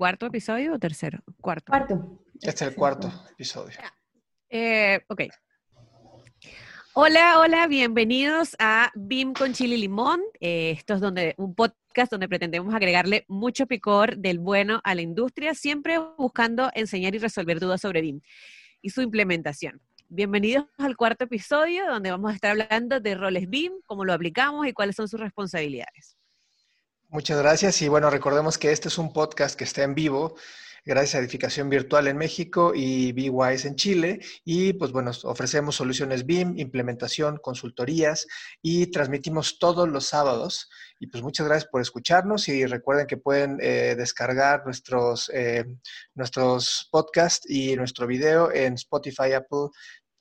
¿Cuarto episodio o tercero? Cuarto. Cuarto. Este es el cuarto episodio. Eh, ok. Hola, hola, bienvenidos a BIM con Chile y Limón. Eh, esto es donde, un podcast donde pretendemos agregarle mucho picor del bueno a la industria, siempre buscando enseñar y resolver dudas sobre BIM y su implementación. Bienvenidos al cuarto episodio donde vamos a estar hablando de roles BIM, cómo lo aplicamos y cuáles son sus responsabilidades. Muchas gracias y bueno, recordemos que este es un podcast que está en vivo gracias a Edificación Virtual en México y BWise en Chile. Y pues bueno, ofrecemos soluciones BIM, implementación, consultorías y transmitimos todos los sábados. Y pues muchas gracias por escucharnos y recuerden que pueden eh, descargar nuestros, eh, nuestros podcasts y nuestro video en Spotify, Apple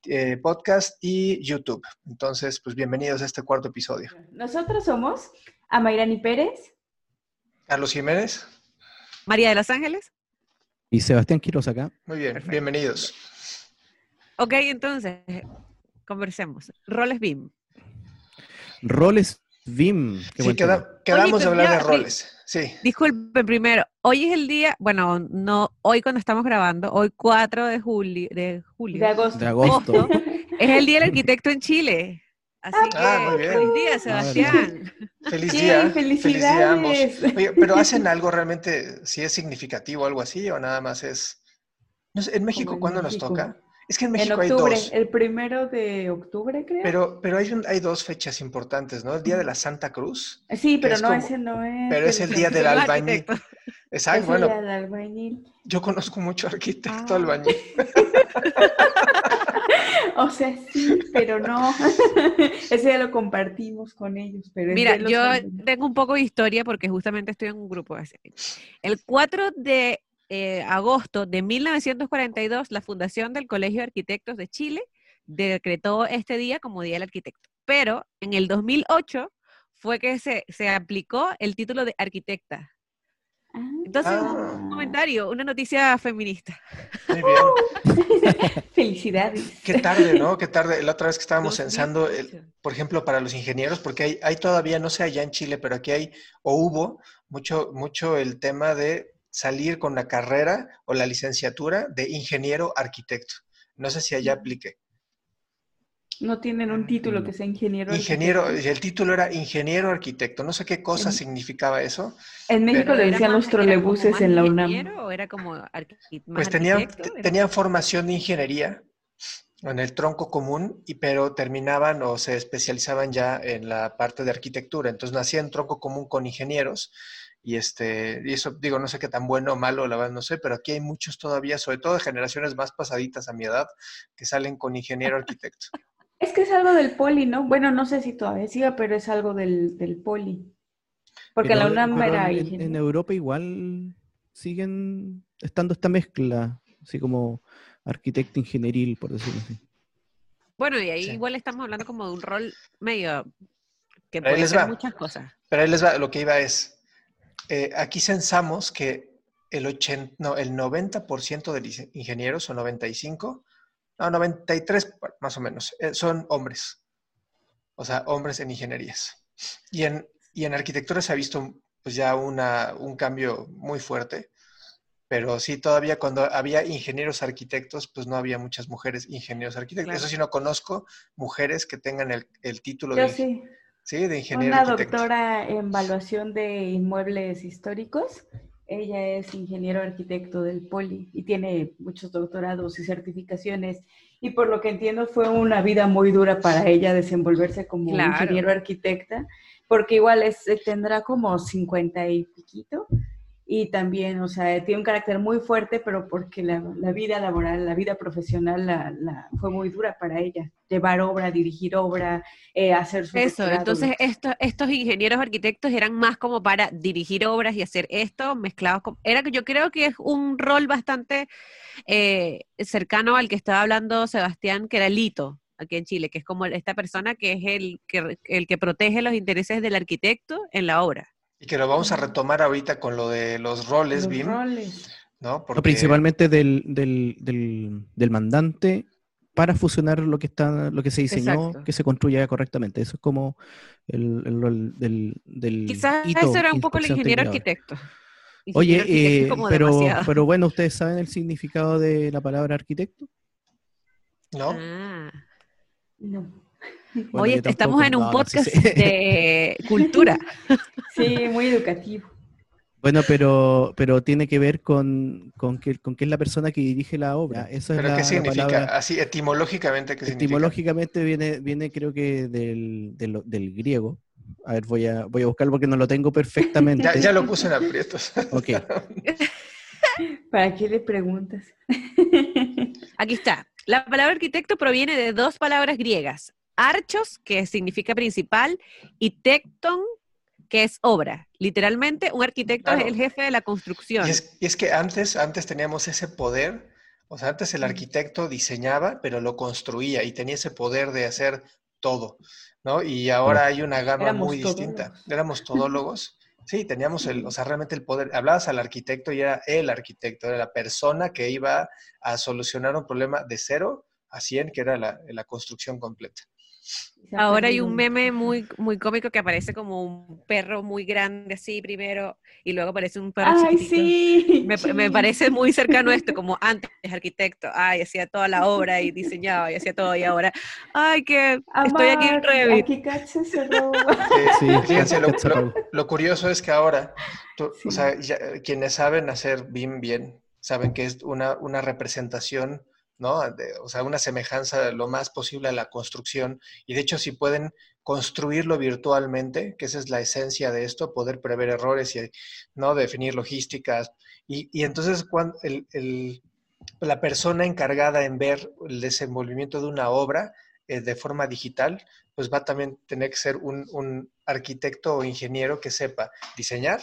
eh, Podcast y YouTube. Entonces, pues bienvenidos a este cuarto episodio. Nosotros somos Amairani Pérez. Carlos Jiménez. María de los Ángeles. Y Sebastián Quiroz acá. Muy bien, bienvenidos. Ok, entonces, conversemos. Roles BIM. Roles BIM. Qué sí, queda, quedamos de hablar de roles. Sí. Disculpe, primero, hoy es el día, bueno, no, hoy cuando estamos grabando, hoy 4 de julio, de julio. De agosto. De agosto. es el Día del Arquitecto en Chile. Así ah, que feliz día, Sebastián. Feliz Sí, día. felicidades. Feliz día a ambos. Oye, pero hacen algo realmente, si es significativo o algo así, o nada más es. No sé, ¿En México en cuándo nos toca? Es que en En México hay dos. el primero de octubre, creo. Pero, pero hay, un- hay dos fechas importantes, ¿no? El día de la Santa Cruz. sí, pero es no, como- ese no es. pero es el día del albañil. Exacto, Es bueno, el día del albañil. yo conozco mucho arquitecto Ah. albañil. O sea, sí, pero no. Ese ya lo compartimos con ellos. Pero Mira, yo tengo un poco de historia porque justamente estoy en un grupo. así. El 4 de eh, agosto de 1942, la Fundación del Colegio de Arquitectos de Chile decretó este día como Día del Arquitecto. Pero en el 2008 fue que se, se aplicó el título de arquitecta. Ah. Entonces, Ah. un comentario, una noticia feminista. Muy bien. Felicidades. Qué tarde, ¿no? Qué tarde. La otra vez que estábamos 2008. censando, el- por ejemplo, para los ingenieros, porque hay, hay todavía, no sé allá en Chile, pero aquí hay, o hubo, mucho, mucho el tema de salir con la carrera o la licenciatura de ingeniero arquitecto. No sé si allá aplique. No tienen un título que sea ingeniero. Ingeniero, arquitecto. y el título era ingeniero arquitecto. No sé qué cosa En- significaba eso. En México pero le ¿Era decían más- los trolebuses en la UNAM. ingeniero ¿O era como arqui- más Pues tenían, arquitecto? tenían formación de ingeniería en el tronco común, y, pero terminaban o se especializaban ya en la parte de arquitectura. Entonces nacían tronco común con ingenieros. Y, este, y eso, digo, no sé qué tan bueno o malo, la verdad no sé, pero aquí hay muchos todavía, sobre todo de generaciones más pasaditas a mi edad, que salen con ingeniero arquitecto. Es que es algo del poli, ¿no? Bueno, no sé si todavía siga, pero es algo del, del poli. Porque Pero- la UNAM era en, en. Europa igual siguen estando esta mezcla, así como arquitecto ingenieril, por decirlo así. Bueno, y ahí Sí. igual estamos hablando como de un rol medio que Ahí puede les ser va. muchas cosas. Pero ahí les va, lo que iba es, eh, aquí censamos que el, 80, no, el 90% de lic- ingenieros, o 95, no, 93 más o menos, eh, son hombres. O sea, hombres en ingenierías. Y en, y en arquitectura se ha visto pues ya una, un cambio muy fuerte. Pero sí, todavía cuando había ingenieros arquitectos, pues no había muchas mujeres ingenieros arquitectos. Claro. Eso sí, no conozco mujeres que tengan el, el título Yo de, sí. sí, de ingeniero Una arquitecto. doctora en evaluación de inmuebles históricos. Ella es ingeniero arquitecto del Poli y tiene muchos doctorados y certificaciones. Y por lo que entiendo fue una vida muy dura para ella desenvolverse como Claro. ingeniero arquitecta, porque igual es, eh, tendrá como 50 y piquito. Y también, o sea, tiene un carácter muy fuerte, pero porque la, la vida laboral, la vida profesional la, la- fue muy dura para ella. Llevar obra, dirigir obra, eh, hacer su Eso, doctorado. entonces estos, estos ingenieros arquitectos eran más como para dirigir obras y hacer esto mezclados con... Era que yo creo que es un rol bastante eh, cercano al que estaba hablando Sebastián, que era Lito, aquí en Chile, que es como esta persona que es el que, el que protege los intereses del arquitecto en la obra. Y que lo vamos a retomar ahorita con lo de los roles, Los BIM, roles. ¿no? Porque Principalmente del, del, del, del mandante para fusionar lo que está, lo que se diseñó, Exacto. que se construya correctamente. Eso es como el, el rol del, del Quizás hito, eso era un poco el ingeniero arquitecto. Oye, eh, como pero, demasiado. pero bueno, ¿ustedes saben el significado de la palabra arquitecto? ¿No? Ah. No. Bueno, Oye, estamos en un no, no, sí podcast de cultura. Sí, muy educativo. Bueno, pero, pero tiene que ver con, con, que, con que es la persona que dirige la obra. Eso ¿Pero qué la significa? palabra- Así, etimológicamente, ¿qué significa? Etimológicamente viene, viene creo que del, del, del griego. A ver, voy a, voy a buscarlo porque no lo tengo perfectamente. Ya, ya lo puse en aprietos. Ok. ¿Para qué le preguntas? Aquí está. La palabra arquitecto proviene de dos palabras griegas. Archos, que significa principal, y tecton, que es obra. Literalmente, un arquitecto Claro. es el jefe de la construcción. Y es, y es que antes, antes teníamos ese poder, o sea, antes el arquitecto diseñaba, pero lo construía y tenía ese poder de hacer todo, ¿no? Y ahora hay una gama Éramos muy distinta. todólogos. Éramos todólogos. Sí, teníamos el, o sea, realmente el poder. Hablabas al arquitecto y era el arquitecto, era la persona que iba a solucionar un problema de cero a 100, que era la, la construcción completa. Ahora hay un meme muy, muy cómico que aparece como un perro muy grande así primero y luego aparece un perro Ay, chiquitito. sí. Me, sí. me parece muy cercano a esto, como antes arquitecto, ay, hacía toda la obra y diseñaba y hacía todo y ahora, ay, que estoy aquí en Amar, Revit. Aquí Sí, fíjense, lo, lo- lo curioso es que ahora, tú- Sí. o sea, ya- quienes saben hacer BIM bien, saben que es una, una representación, ¿no? De- o sea, una semejanza lo más posible a la construcción. Y de hecho, si pueden construirlo virtualmente, que esa es la esencia de esto, poder prever errores y, ¿no? Definir logísticas. Y, y entonces, cuando el, el- la persona encargada en ver el desenvolvimiento de una obra eh, de forma digital, pues va a también tener que ser un, un arquitecto o ingeniero que sepa diseñar,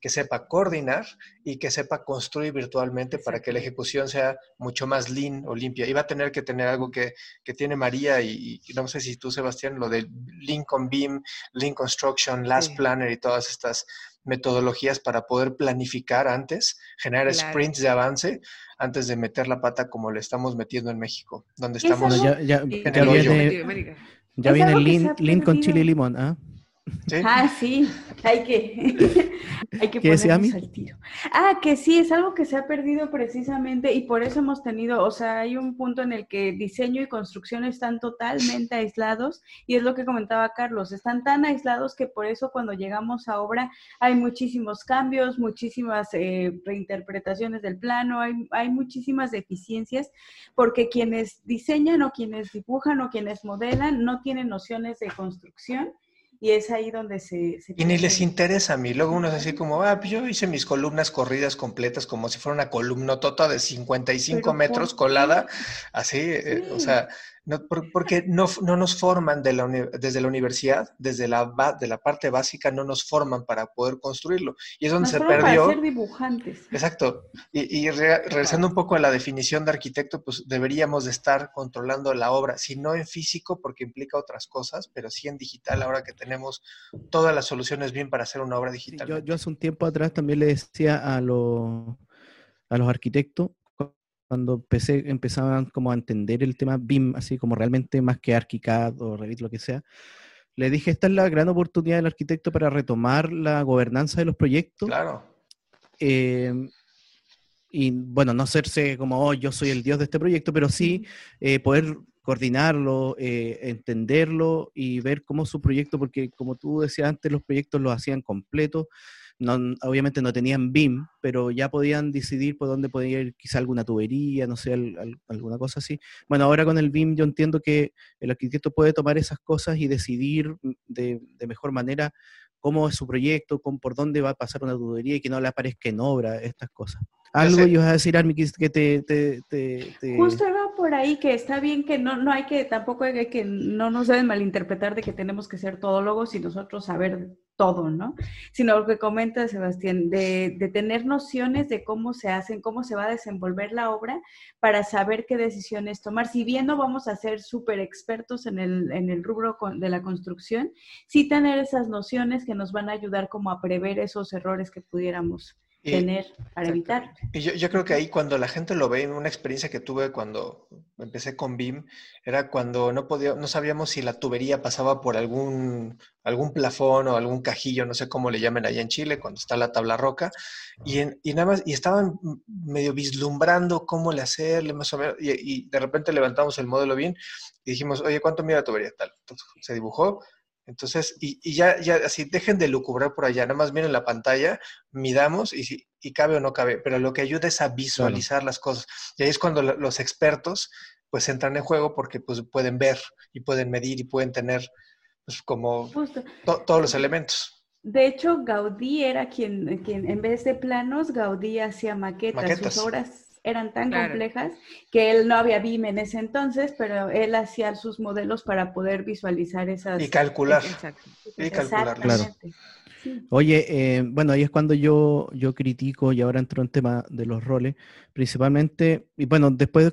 que sepa coordinar y que sepa construir virtualmente para que la ejecución sea mucho más lean o limpia. Y va a tener que tener algo que, que tiene María y, y no sé si tú, Sebastián, lo del Lincoln Beam, Lean Construction, Last Sí. Planner y todas estas metodologías para poder planificar antes, generar Claro. sprints de avance antes de meter la pata como le estamos metiendo en México, donde es estamos... algo- ya, ya, Y- En ya el hoyo. ya viene Lin con chile y limón. ¿ah? ¿sí? Ah, sí, hay que, hay que ¿Qué decía, ponernos al tiro. Ah, que sí, es algo que se ha perdido precisamente y por eso hemos tenido, o sea, hay un punto en el que diseño y construcción están totalmente aislados y es lo que comentaba Carlos, están tan aislados que por eso cuando llegamos a obra hay muchísimos cambios, muchísimas eh, reinterpretaciones del plano, hay, hay muchísimas deficiencias porque quienes diseñan o quienes dibujan o quienes modelan no tienen nociones de construcción y es ahí donde se... se Y ni les interesa a mí. Luego uno es así como, ah, pues yo hice mis columnas corridas completas como si fuera una columnotota de 55 Pero metros colada, así, eh, o sea, no, por- porque no, no nos forman de la uni- desde la universidad, desde la, de la parte básica, no nos forman para poder construirlo. Y es donde Nos se perdió. para ser dibujantes. Exacto. Y, y re- regresando un poco a la definición de arquitecto, pues deberíamos de estar controlando la obra, si no en físico porque implica otras cosas, pero sí en digital, ahora que tenemos todas las soluciones bien para hacer una obra Sí, digital. yo, yo hace un tiempo atrás también le decía a los, a los arquitectos, cuando empecé, empezaban como a entender el tema BIM, así como realmente más que ArchiCAD o Revit, lo que sea, le dije, esta es la gran oportunidad del arquitecto para retomar la gobernanza de los proyectos. Claro. eh, y bueno, no hacerse como, oh, yo soy el dios de este proyecto, pero sí eh, poder coordinarlo, eh, entenderlo y ver cómo su proyecto, porque como tú decías antes, los proyectos los hacían completos, no, obviamente no tenían BIM, pero ya podían decidir por dónde podía ir quizá alguna tubería, no sé, al- al- alguna cosa así. Bueno, ahora con el BIM yo entiendo que el arquitecto puede tomar esas cosas y decidir de, de mejor manera cómo es su proyecto, con, por dónde va a pasar una tubería y que no le aparezca en obra estas cosas. Algo ibas a decir, Armi, que que te... te, te- te- Justo iba por ahí que está bien que no, no hay que, tampoco hay que, no nos deben malinterpretar de que tenemos que ser todólogos y nosotros saber todo, ¿no? Sino lo que comenta Sebastián, de, de tener nociones de cómo se hacen, cómo se va a desenvolver la obra para saber qué decisiones tomar. Si bien no vamos a ser súper expertos en el, en el rubro de la construcción, sí tener esas nociones que nos van a ayudar como a prever esos errores que pudiéramos tener para evitar. Y yo, yo, creo que ahí cuando la gente lo ve, una experiencia que tuve cuando empecé con BIM, era cuando no podía, no sabíamos si la tubería pasaba por algún, algún plafón o algún cajillo, no sé cómo le llamen allá en Chile, cuando está la tabla roca, y, y nada más, y estaban medio vislumbrando cómo le hacerle más o menos, y, y de repente levantamos el modelo BIM y dijimos, oye, ¿cuánto mide la tubería? Tal. Entonces, se dibujó, entonces, y, ya, ya así, dejen de lucubrar por allá, nada más miren la pantalla, midamos y, si, y cabe o no cabe, pero lo que ayuda es a visualizar las cosas. Y ahí es cuando los expertos pues entran en juego porque pues pueden ver y pueden medir y pueden tener pues como todos los elementos. De hecho, Gaudí era quien, quien en vez de planos, Gaudí hacía maquetas. maquetas. Sus obras eran tan complejas que él no había BIM en ese entonces, pero él hacía sus modelos para poder visualizar esas. Y calcular. Y calcular. Claro. Oye, eh, bueno, ahí es cuando yo, yo critico, y ahora entro en tema de los roles, principalmente, y bueno, después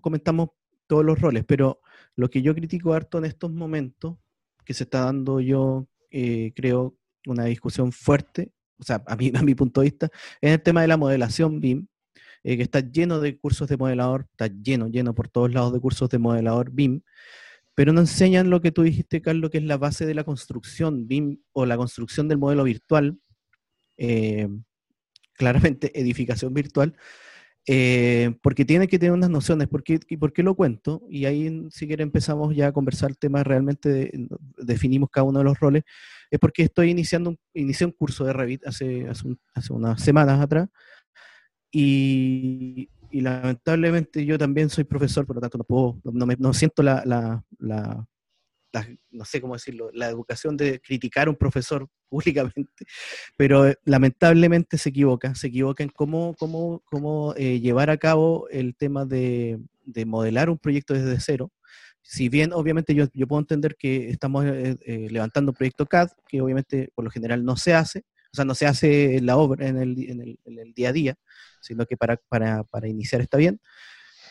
comentamos todos los roles, pero lo que yo critico harto en estos momentos, que se está dando yo, eh, creo, una discusión fuerte, o sea, a mi, a mi punto de vista, es el tema de la modelación BIM, eh, que está lleno de cursos de modelador, está lleno, lleno por todos lados de cursos de modelador BIM, pero no enseñan lo que tú dijiste, Carlos, que es la base de la construcción BIM o la construcción del modelo virtual, eh, claramente edificación virtual, eh, porque tiene que tener unas nociones. ¿Por qué, ¿Por qué lo cuento? Y ahí, si quiere, empezamos ya a conversar temas realmente, definimos cada uno de los roles. Es porque estoy iniciando, un, inicié un curso de Revit hace, hace, hace unas semanas atrás, y, lamentablemente yo también soy profesor, por lo tanto no puedo, no, me, no siento la, la, la, no sé cómo decirlo, la educación de criticar a un profesor públicamente, pero eh, lamentablemente se equivoca, se equivoca en cómo, cómo, cómo eh, llevar a cabo el tema de, de, modelar un proyecto desde cero. Si bien obviamente yo, yo puedo entender que estamos eh, levantando un proyecto CAD, que obviamente por lo general no se hace, o sea, no se hace la obra en el, en el, en el día a día, sino que para, para, para iniciar está bien.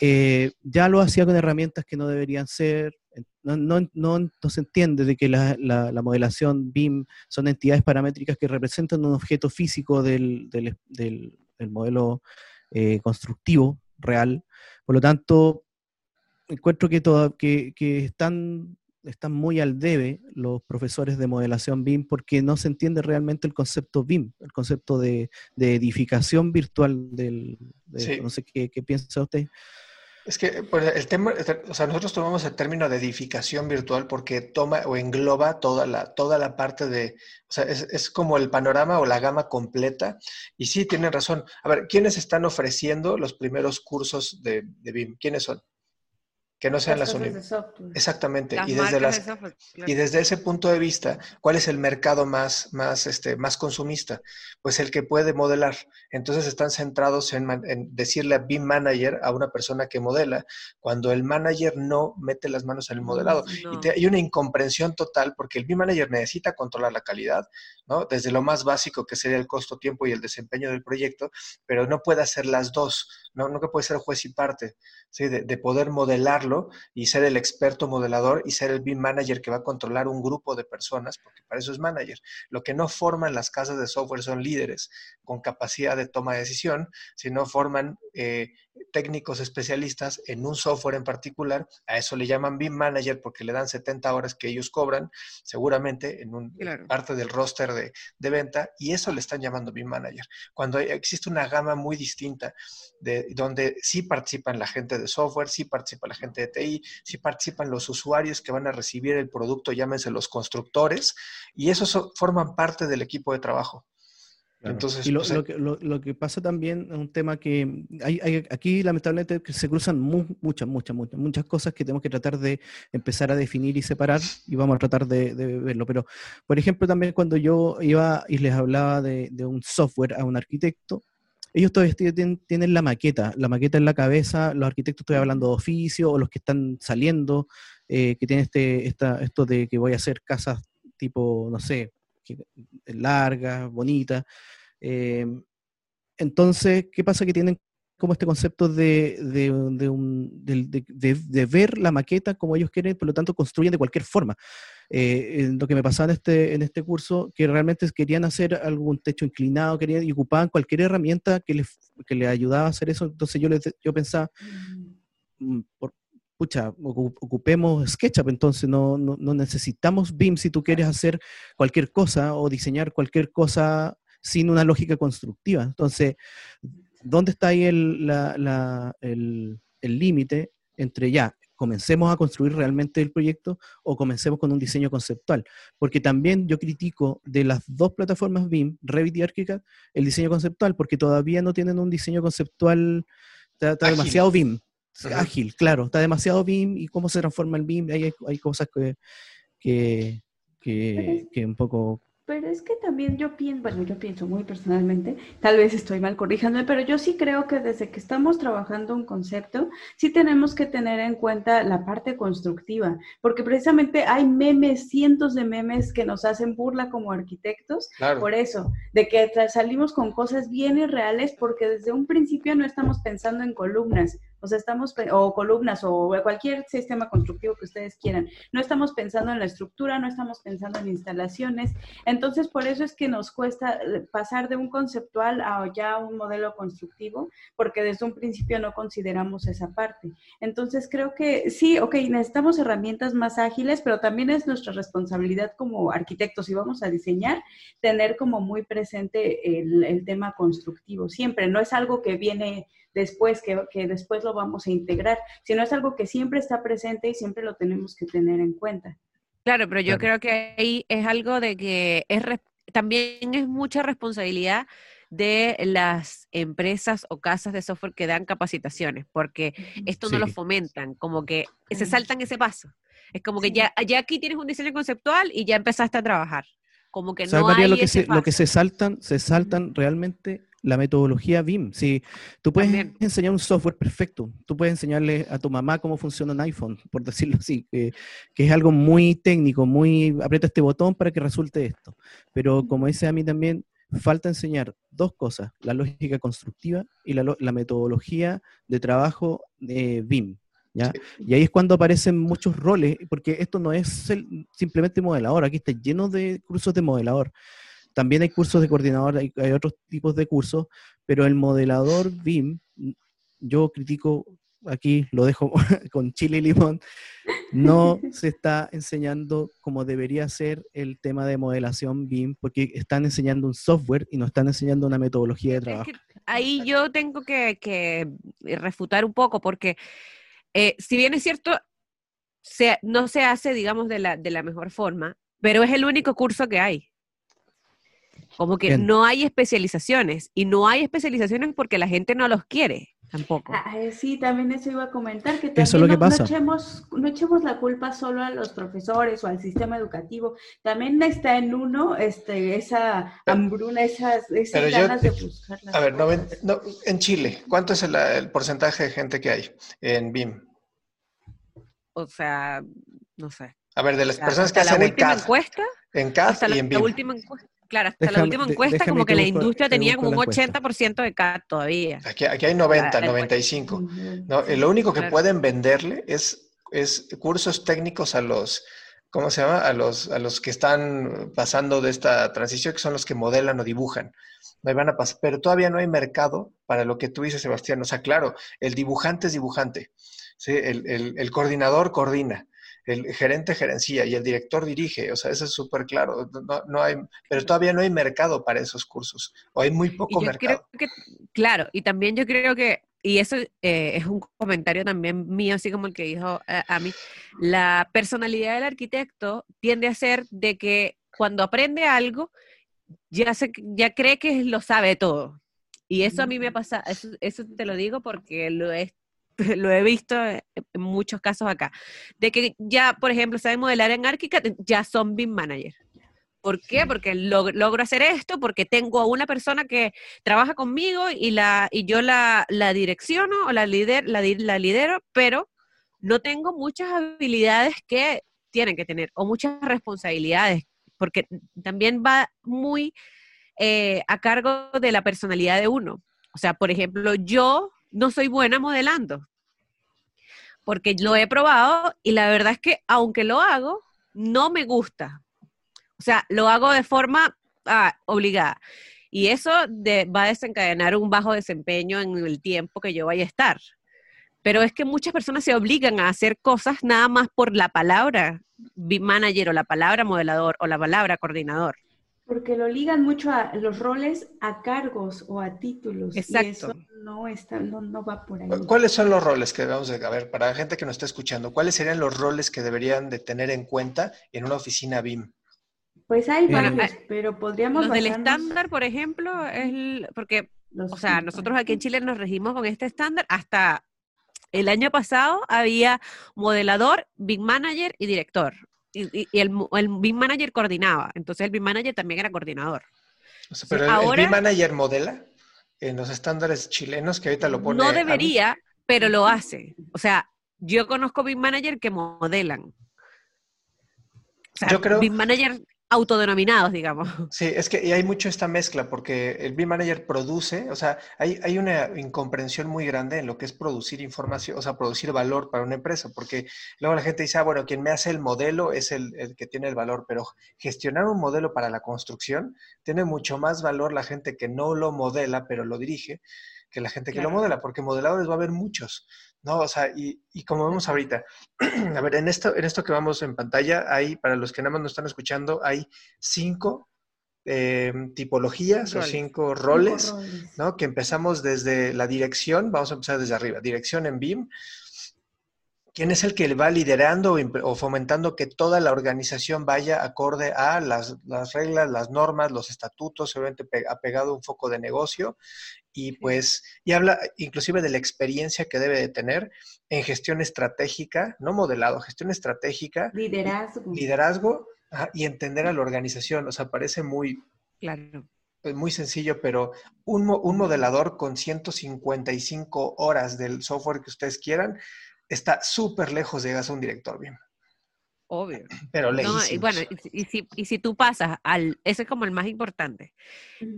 Eh, ya lo hacía con herramientas que no deberían ser, no, no, no, se entiende de que la, la, modelación BIM son entidades paramétricas que representan un objeto físico del, del, del, modelo eh, constructivo real. Por lo tanto, encuentro que, todo, que, que están están muy al debe los profesores de modelación BIM porque no se entiende realmente el concepto BIM, el concepto de, edificación virtual del... No sé ¿qué, piensa usted. Es que pues, el tema, o sea, nosotros tomamos el término de edificación virtual porque toma o engloba toda la, toda la parte de, o sea, es, como el panorama o la gama completa. Y sí, tienen razón. A ver, ¿quiénes están ofreciendo los primeros cursos de, de BIM? ¿Quiénes son? Que no sean las, las Exactamente. y, desde las, y desde ese punto de vista, ¿cuál es el mercado más, más, este, más consumista? Pues el que puede modelar. Entonces están centrados en, decirle a BIM manager a una persona que modela, cuando el manager no mete las manos en el modelado. Y hay una incomprensión total porque el BIM manager necesita controlar la calidad, ¿no? Desde lo más básico que sería el costo, tiempo y el desempeño del proyecto, pero no puede hacer las dos, no, no que puede ser juez y parte, ¿sí? de, de poder modelarlo y ser el experto modelador y ser el BIM manager que va a controlar un grupo de personas, porque para eso es manager. Lo que no forman las casas de software son líderes con capacidad de toma de decisión, sino forman eh, técnicos especialistas en un software en particular. A eso le llaman BIM manager porque le dan 70 horas que ellos cobran, seguramente en un, parte del roster de, de venta, y eso le están llamando BIM manager. Cuando existe una gama muy distinta de donde sí participan la gente de software, sí participa la gente de TI, sí participan los usuarios que van a recibir el producto, llámense los constructores, y esos forman parte del equipo de trabajo. Entonces, y lo, que, lo, que, pasa también es un tema que hay, aquí lamentablemente se cruzan muchas, muchas, muchas, muchas cosas que tenemos que tratar de empezar a definir y separar y vamos a tratar de, verlo. Pero, por ejemplo, también cuando yo iba y les hablaba de, de un software a un arquitecto, ellos todavía tienen, la maqueta, la maqueta en la cabeza, los arquitectos estoy hablando de oficio o los que están saliendo, eh, que tienen este, esta, esto de que voy a hacer casas tipo, no sé, largas, bonitas. Eh, entonces, ¿qué pasa? Que tienen como este concepto de, de, de, ver la maqueta como ellos quieren, por lo tanto construyen de cualquier forma. Eh, lo que me pasaba en este, en este curso, que realmente querían hacer algún techo inclinado, querían, y ocupaban cualquier herramienta que les, que les ayudaba a hacer eso. Entonces yo, les, yo pensaba, mm, por, pucha, ocu- ocupemos SketchUp, entonces no, no, no necesitamos BIM si tú quieres hacer cualquier cosa o diseñar cualquier cosa sin una lógica constructiva. Entonces, ¿dónde está ahí el la- la- el- el límite entre ya, comencemos a construir realmente el proyecto o comencemos con un diseño conceptual? Porque también yo critico de las dos plataformas BIM, Revit y ArchiCAD, el diseño conceptual, porque todavía no tienen un diseño conceptual, está, demasiado BIM. Ágil, claro, está demasiado BIM y cómo se transforma el BIM, ahí hay, hay cosas que, que, que, que un poco... Pero es que también yo pienso, bueno, yo pienso muy personalmente, tal vez estoy mal corríjanme, pero yo sí creo que desde que estamos trabajando un concepto, sí tenemos que tener en cuenta la parte constructiva, porque precisamente hay memes, cientos de memes que nos hacen burla como arquitectos, Claro. por eso, de que salimos con cosas bien irreales porque desde un principio no estamos pensando en columnas, o sea, estamos, o columnas o cualquier sistema constructivo que ustedes quieran, no estamos pensando en la estructura, no estamos pensando en instalaciones, entonces, por eso es que nos cuesta eh, pasar de un conceptual a ya un modelo constructivo, porque desde un principio no consideramos esa parte. Entonces, creo que sí, ok, necesitamos herramientas más ágiles, pero también es nuestra responsabilidad como arquitectos, si vamos a diseñar, tener como muy presente el tema constructivo. Siempre, no es algo que viene después, que, que después lo vamos a integrar, sino es algo que siempre está presente y siempre lo tenemos que tener en cuenta. Claro, pero yo Claro. creo que ahí es algo de que es también es mucha responsabilidad de las empresas o casas de software que dan capacitaciones, porque esto no lo fomentan, como que se saltan ese paso. Es como que Sí. ya, ya aquí tienes un diseño conceptual y ya empezaste a trabajar. Como que ¿Sabes, no María, hay lo que, ese se, lo que paso. se saltan? Se saltan realmente la metodología BIM. Si tú puedes También. enseñar un software perfecto, tú puedes enseñarle a tu mamá cómo funciona un iPhone, por decirlo así, que, que es algo muy técnico, muy aprieta este botón para que resulte esto. Pero como dice a mí también, falta enseñar dos cosas, la lógica constructiva y la, la metodología de trabajo de BIM. ¿ya? Y ahí es cuando aparecen muchos roles, porque esto no es el- simplemente modelador, aquí está lleno de cursos de modelador. También hay cursos de coordinador, hay, hay otros tipos de cursos, pero el modelador BIM, yo critico, aquí lo dejo con chile y limón, no se está enseñando como debería ser el tema de modelación BIM, porque están enseñando un software y no están enseñando una metodología de Es trabajo. que ahí yo tengo que, que refutar un poco, porque eh, si bien es cierto, se- no se hace, digamos, de la, de la mejor forma, pero es el único curso que hay. Como que Bien. no hay especializaciones, y no hay especializaciones porque la gente no los quiere tampoco. Ah, eh, sí, también eso iba a comentar, que Eso es también lo que no, pasa. no echemos, no echemos la culpa solo a los profesores o al sistema educativo, también está en uno este, esa hambruna, esas, esas yo- ganas de buscar las A ver, no, no, en Chile, ¿cuánto es el, el porcentaje de gente que hay en BIM? O sea, no sé. A ver, de las O sea, personas que hasta la hacen en última CAD, encuesta, en CAD la, y en la BIM. última encuesta, claro, hasta la última encuesta déjame como que la industria tenía como un la encuesta. 80% de CAD todavía. Aquí, aquí hay 90, La- la 95. Ujú, ¿no? sí. Y lo único que claro. pueden venderle es, es cursos técnicos a los, ¿cómo se llama? A los, a los que están pasando de esta transición, que son los que modelan o dibujan. Ahí van a pasar, pero todavía no hay mercado para lo que tú dices, Sebastián. O sea, claro, el dibujante es dibujante, ¿sí? el, el- el coordinador coordina, el gerente gerencia y el director dirige. O sea, eso es súper claro. No, no hay, pero todavía no hay mercado para esos cursos, o hay muy Y poco yo mercado. creo que, claro, y también yo creo que, y eso eh, es un comentario también mío, así como el que dijo eh, a mí, la personalidad del arquitecto tiende a ser de que cuando aprende algo, ya, se, ya cree que lo sabe todo. Y eso a mí me ha pasado, eso, eso te lo digo porque lo he, lo he visto en muchos casos acá, de que ya, por ejemplo, saben modelar en ArchiCAD, ya son BIM manager. ¿Por qué? Porque log- logro hacer esto, porque tengo a una persona que trabaja conmigo y, la, y yo la, la direcciono o la, lider, la lidero, pero no tengo muchas habilidades que tienen que tener o muchas responsabilidades, porque también va muy eh, a cargo de la personalidad de uno. O sea, por ejemplo, yo no soy buena modelando. Porque lo he probado y la verdad es que aunque lo hago, no me gusta. O sea, lo hago de forma ah, obligada. Y eso va a desencadenar un bajo desempeño en el tiempo que yo vaya a estar. Pero es que muchas personas se obligan a hacer cosas nada más por la palabra manager o la palabra modelador o la palabra coordinador. Porque lo ligan mucho a los roles a cargos o a títulos. Exacto. Y eso no, está, no, va por ahí. ¿Cuáles son los roles que debemos de, a ver, para la gente que nos está escuchando, cuáles serían los roles que deberían de tener en cuenta en una oficina BIM? Pues hay varios, pero podríamos Los del estándar, por ejemplo, es porque, o sea, nosotros aquí en Chile nos regimos con este estándar hasta el año pasado había modelador, big manager y director. Y, el, el big manager coordinaba. Entonces el big manager también era coordinador. pero el, big manager modela en los estándares chilenos que ahorita lo pone. No debería, pero lo hace. O sea, yo conozco big manager que modelan. O sea, yo creo... Big manager autodenominados, digamos. Sí, es que y hay mucho esta mezcla porque el BIM Manager produce, o sea, hay, hay, una incomprensión muy grande en lo que es producir información, o sea, producir valor para una empresa, porque luego la gente dice, ah, bueno, quien me hace el modelo es el, el que tiene el valor, pero gestionar un modelo para la construcción tiene mucho más valor la gente que no lo modela, pero lo dirige, que la gente que lo modela, porque modeladores va a haber muchos. ¿No? O sea, y, y, como vemos ahorita, a ver, en esto, en esto que vamos en pantalla, hay, para los que nada más nos están escuchando, hay cinco eh, tipologías o cinco roles, ¿no? Que empezamos desde la dirección, vamos a empezar desde arriba, dirección en BIM. ¿Quién es el que va liderando o fomentando que toda la organización vaya acorde a las, las reglas, las normas, los estatutos, obviamente apegado a un foco de negocio? y pues, y habla inclusive de la experiencia que debe de tener en gestión estratégica, no modelado, gestión estratégica. Liderazgo. Liderazgo y entender a la organización. O sea, parece muy, claro. Pues, muy sencillo, pero un, un modelador con 155 horas del software que ustedes quieran está súper lejos de llegar a un director bien. Obvio. Pero no, y bueno, y, si, y si tú pasas al, ese es como el más importante.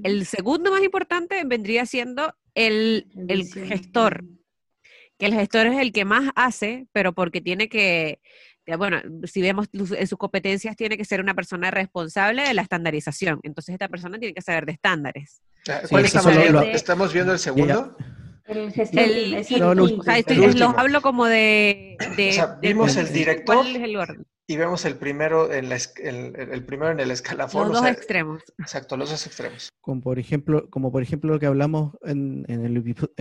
El segundo más importante vendría siendo el, el gestor, que el gestor es el que más hace, pero porque tiene que, bueno, si vemos en sus competencias, tiene que ser una persona responsable de la estandarización. Entonces esta persona tiene que saber de estándares. ¿Cuál estamos, viendo? ¿Estamos viendo el segundo? El gestor. los hablo como de... de o sea, vimos el director. ¿Cuál es el orden? y vemos el primero en la, el, el, primero en el escalafón. Los dos extremos. Exacto, los dos extremos. Como por ejemplo, como por ejemplo lo que hablamos en, en el,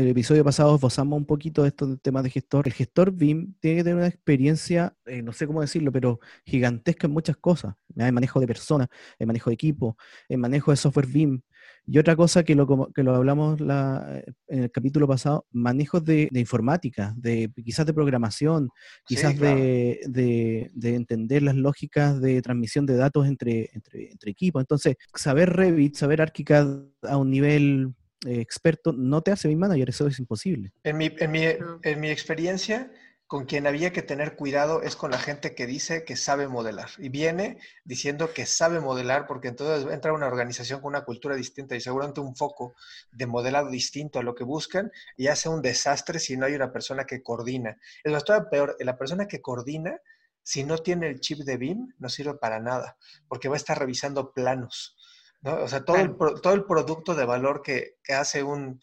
episodio pasado, esbozamos un poquito de estos temas de gestor. El gestor BIM tiene que tener una experiencia, eh, no sé cómo decirlo, pero gigantesca en muchas cosas. En manejo de personas, en manejo de equipo, en manejo de software BIM, y otra cosa que lo, que lo hablamos la, en el capítulo pasado, manejos de, informática, de quizás de programación, quizás de, de, entender las lógicas de transmisión de datos entre, entre, entre equipos. Entonces, saber Revit, saber ArchiCAD a un nivel eh, experto no te hace mi manager, eso es imposible. En mi, en mi, en mi experiencia, con quien había que tener cuidado es con la gente que dice que sabe modelar y viene diciendo que sabe modelar porque entonces entra una organización con una cultura distinta y seguramente un foco de modelado distinto a lo que buscan y hace un desastre si no hay una persona que coordina. Es bastante peor, la persona que coordina, si no tiene el chip de BIM, no sirve para nada porque va a estar revisando planos. ¿no? O sea, todo, el, todo el producto de valor que hace un,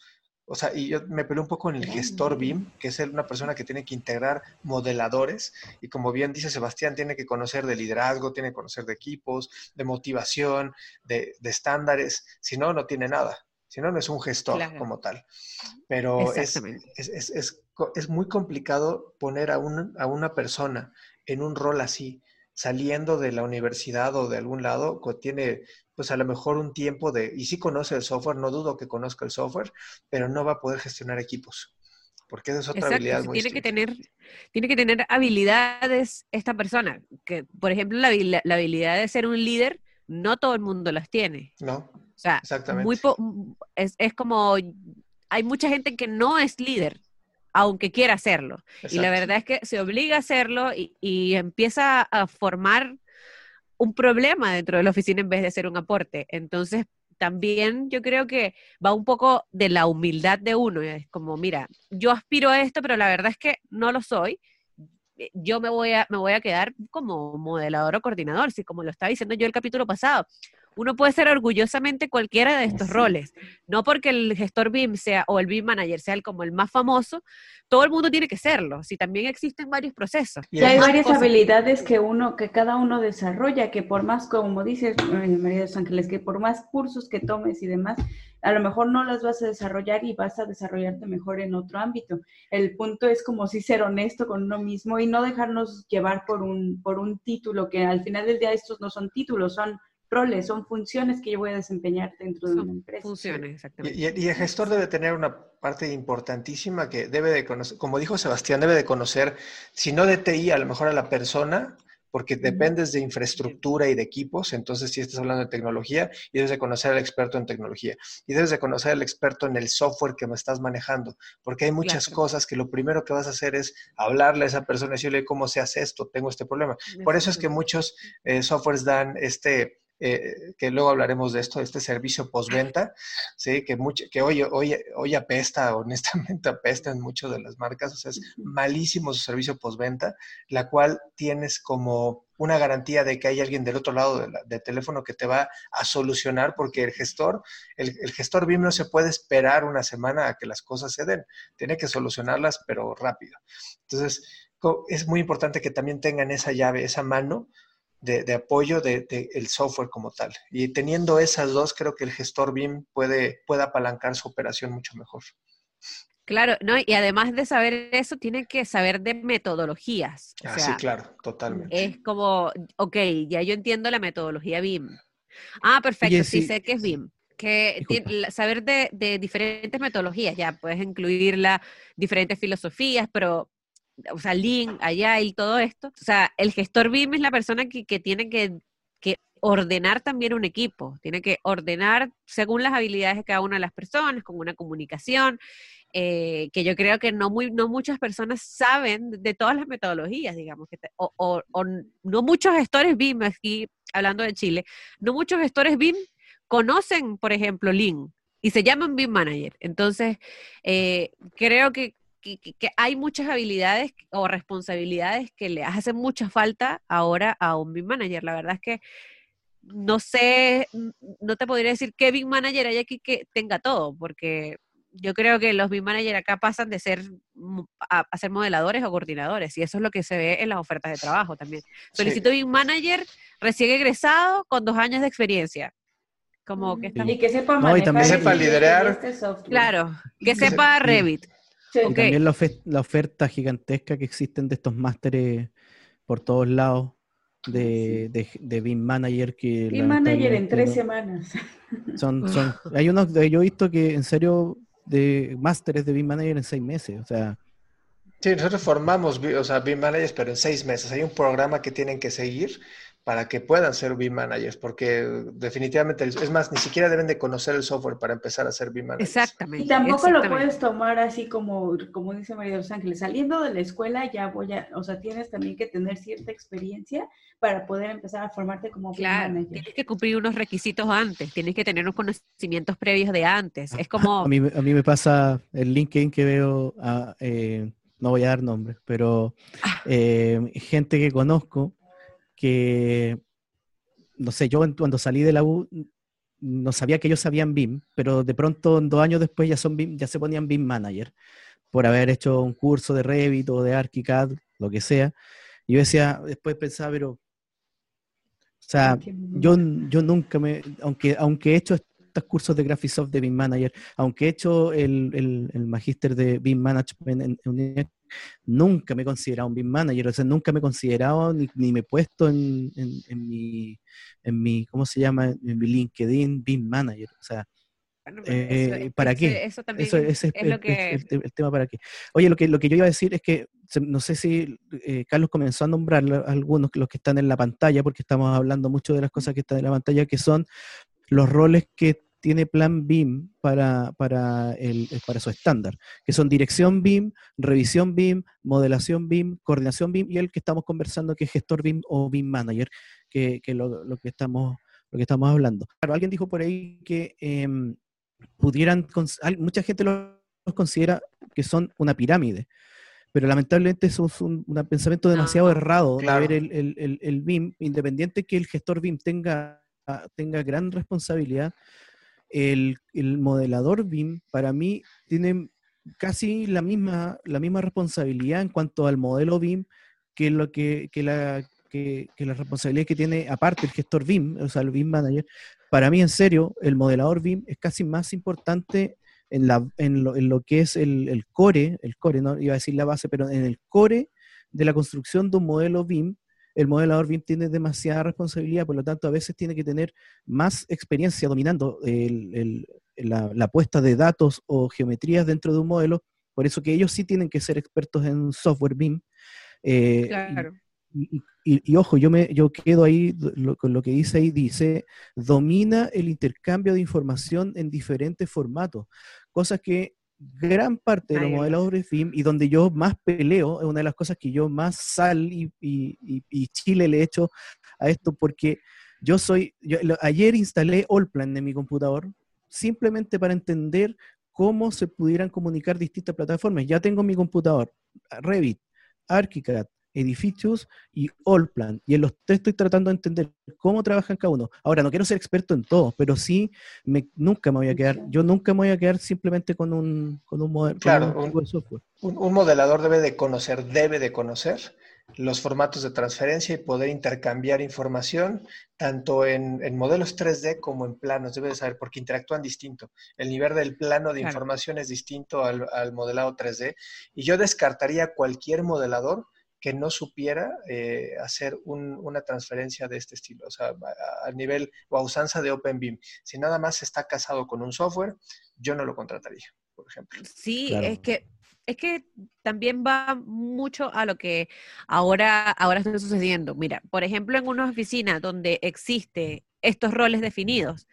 o sea, y yo me peleé un poco en el gestor BIM, que es una persona que tiene que integrar modeladores, y como bien dice Sebastián, tiene que conocer de liderazgo, tiene que conocer de equipos, de motivación, de, estándares, si no, no tiene nada. Si no, no es un gestor como tal. Pero es, es, es, es, muy complicado poner a, un, a una persona en un rol así, saliendo de la universidad o de algún lado, tiene pues a lo mejor un tiempo de, y sí conoce el software, no dudo que conozca el software, pero no va a poder gestionar equipos, porque esa es otra habilidad muy tiene que tener Tiene que tener habilidades esta persona, que por ejemplo la, la, habilidad de ser un líder, no todo el mundo las tiene. No, o sea, exactamente. Muy es, es como, hay mucha gente que no es líder, aunque quiera hacerlo. Y la verdad es que se obliga a hacerlo y, y, empieza a formar un problema dentro de la oficina en vez de ser un aporte. Entonces, también yo creo que va un poco de la humildad de uno. Es como, mira, yo aspiro a esto, pero la verdad es que no lo soy. Eh, yo me voy a, me voy a quedar como modelador o coordinador, si como lo estaba diciendo yo el capítulo pasado uno puede ser orgullosamente cualquiera de estos roles. No porque el gestor BIM sea o el BIM manager sea el, como el más famoso, todo el mundo tiene que serlo. Si también existen varios procesos. Y hay varias habilidades que uno, que cada uno desarrolla, que por más, como dices, eh, María de los Ángeles, que por más cursos que tomes y demás, a lo mejor no las vas a desarrollar y vas a desarrollarte mejor en otro ámbito. El punto es como si ser honesto con uno mismo y no dejarnos llevar por un, por un título, que al final del día estos no son títulos, son roles, son funciones que yo voy a desempeñar dentro de una empresa. Funciones, exactamente. Y, el gestor debe tener una parte importantísima que debe de conocer, como dijo Sebastián, debe de conocer, si no de TI, a lo mejor a la persona, porque dependes de infraestructura y de equipos, entonces si estás hablando de tecnología y debes de conocer al experto en tecnología y debes de conocer al experto en el software que me estás manejando, porque hay muchas cosas que lo primero que vas a hacer es hablarle a esa persona y decirle cómo se hace esto, tengo este problema. Por eso es que muchos eh, softwares dan este eh, que luego hablaremos de esto, este servicio postventa, ¿sí? que, mucho, que hoy, hoy, hoy apesta, honestamente apesta en muchas de las marcas, o sea, es malísimo su servicio postventa, la cual tienes como una garantía de que hay alguien del otro lado del teléfono que te va a solucionar, porque el gestor, el, el, gestor BIM no se puede esperar una semana a que las cosas se den, tiene que solucionarlas, pero rápido. Entonces, es muy importante que también tengan esa llave, esa mano, de, apoyo del de, el software como tal. Y teniendo esas dos, creo que el gestor BIM puede, puede apalancar su operación mucho mejor. Claro, no, y además de saber eso, tiene que saber de metodologías. ah, sí, claro, totalmente. Es como, ok, ya yo entiendo la metodología BIM. Ah, perfecto, sí, sé que es BIM. Que saber de, de, diferentes metodologías, ya puedes incluir las diferentes filosofías, pero o sea, Lean, y todo esto. O sea, el gestor BIM es la persona que, tiene que, ordenar también un equipo, tiene que ordenar según las habilidades de cada una de las personas, con una comunicación, eh, que yo creo que no, muy, no muchas personas saben de todas las metodologías, digamos, que o, o, no muchos gestores BIM, aquí hablando de Chile, no muchos gestores BIM conocen, por ejemplo, Lean y se llaman BIM Manager. Entonces, eh, creo que, que, hay muchas habilidades o responsabilidades que le hacen mucha falta ahora a un BIM manager. La verdad es que no sé, no te podría decir qué BIM manager hay aquí que tenga todo, porque yo creo que los BIM manager acá pasan de ser a, ser modeladores o coordinadores, y eso es lo que se ve en las ofertas de trabajo también. Solicito BIM manager recién egresado con dos años de experiencia. Como que Y que sepa sepa liderar. Este claro, que, sepa Revit. Y también la, oferta gigantesca que existen de estos másteres por todos lados de, de, de BIM Manager. Que BIM Manager en tres semanas. Son, son, hay unos, yo he visto que en serio, de másteres de BIM Manager en seis meses, o sea. Sí, nosotros formamos, o sea, BIM Managers, pero en seis meses. Hay un programa que tienen que seguir para que puedan ser BIM managers, porque definitivamente, es más, ni siquiera deben de conocer el software para empezar a ser BIM managers. Exactamente. Y tampoco lo puedes tomar así como, como dice María de los Ángeles, saliendo de la escuela ya voy a, o sea, tienes también que tener cierta experiencia para poder empezar a formarte como claro, BIM Tienes que cumplir unos requisitos antes, tienes que tener unos conocimientos previos de antes. Es como... A mí, a mí me pasa el LinkedIn que veo, a, eh, no voy a dar nombres, pero ah. eh, gente que conozco que, no sé, yo cuando salí de la U no sabía que ellos sabían BIM, pero de pronto dos años después ya, son BIM, ya se ponían BIM Manager por haber hecho un curso de Revit o de ArchiCAD, lo que sea. Y yo decía, después pensaba, pero, o sea, yo, yo nunca me, aunque, aunque he hecho estos cursos de Graphisoft de BIM Manager, aunque he hecho el, el, el magíster de BIM Management en, en, nunca me he considerado un BIM manager, o sea, nunca me he considerado ni, me he puesto en, en, mi, en mi, ¿cómo se llama? En mi LinkedIn BIM manager, o sea, eh, ¿para qué? Eso, también es, lo que... el, tema para qué. Oye, lo que, lo que yo iba a decir es que, no sé si eh, Carlos comenzó a nombrar algunos, los que están en la pantalla, porque estamos hablando mucho de las cosas que están en la pantalla, que son los roles que tiene plan BIM para, para, el, para su estándar, que son dirección BIM, revisión BIM, modelación BIM, coordinación BIM y el que estamos conversando que es gestor BIM o BIM manager, que, que lo, lo que estamos lo que estamos hablando. Claro, alguien dijo por ahí que em, pudieran, mucha gente los considera que son una pirámide, pero lamentablemente eso es un, pensamiento demasiado errado de ver el, el, BIM, independiente que el gestor BIM tenga, tenga gran responsabilidad, el, modelador BIM para mí tiene casi la misma, la misma responsabilidad en cuanto al modelo BIM que lo que, que la, que, la responsabilidad que tiene aparte el gestor BIM, o sea, el BIM manager. Para mí, en serio, el modelador BIM es casi más importante en, la, en, lo, en lo que es el, el, core, el core, no iba a decir la base, pero en el core de la construcción de un modelo BIM, el modelador BIM tiene demasiada responsabilidad, por lo tanto, a veces tiene que tener más experiencia dominando el, la, la, puesta de datos o geometrías dentro de un modelo. Por eso que ellos sí tienen que ser expertos en software BIM. Eh, claro. Y, ojo, yo me yo quedo ahí con lo que dice ahí, dice, domina el intercambio de información en diferentes formatos, cosas que gran parte de los modeladores BIM y donde yo más peleo, es una de las cosas que yo más sal y, y Chile le he hecho a esto, porque yo soy, ayer instalé Allplan en mi computador, simplemente para entender cómo se pudieran comunicar distintas plataformas. Ya tengo mi computador, Revit, ArchiCAD, edificios y Allplan. Y en los tres estoy tratando de entender cómo trabajan cada uno. Ahora, no quiero ser experto en todo, pero sí, me, nunca me voy a quedar, yo nunca me voy a quedar simplemente con un, con un, modelo de software. Un, modelador debe de conocer, debe de conocer los formatos de transferencia y poder intercambiar información tanto en, modelos 3D como en planos, debe de saber, porque interactúan distinto. El nivel del plano de información es distinto al, al modelado 3D y yo descartaría cualquier modelador que no supiera eh, hacer una transferencia de este estilo, o sea, a, nivel o a usanza de OpenBIM. Si nada más está casado con un software, yo no lo contrataría, por ejemplo. Sí, es que es que también va mucho a lo que ahora, ahora está sucediendo. Mira, por ejemplo, en una oficina donde existe estos roles definidos,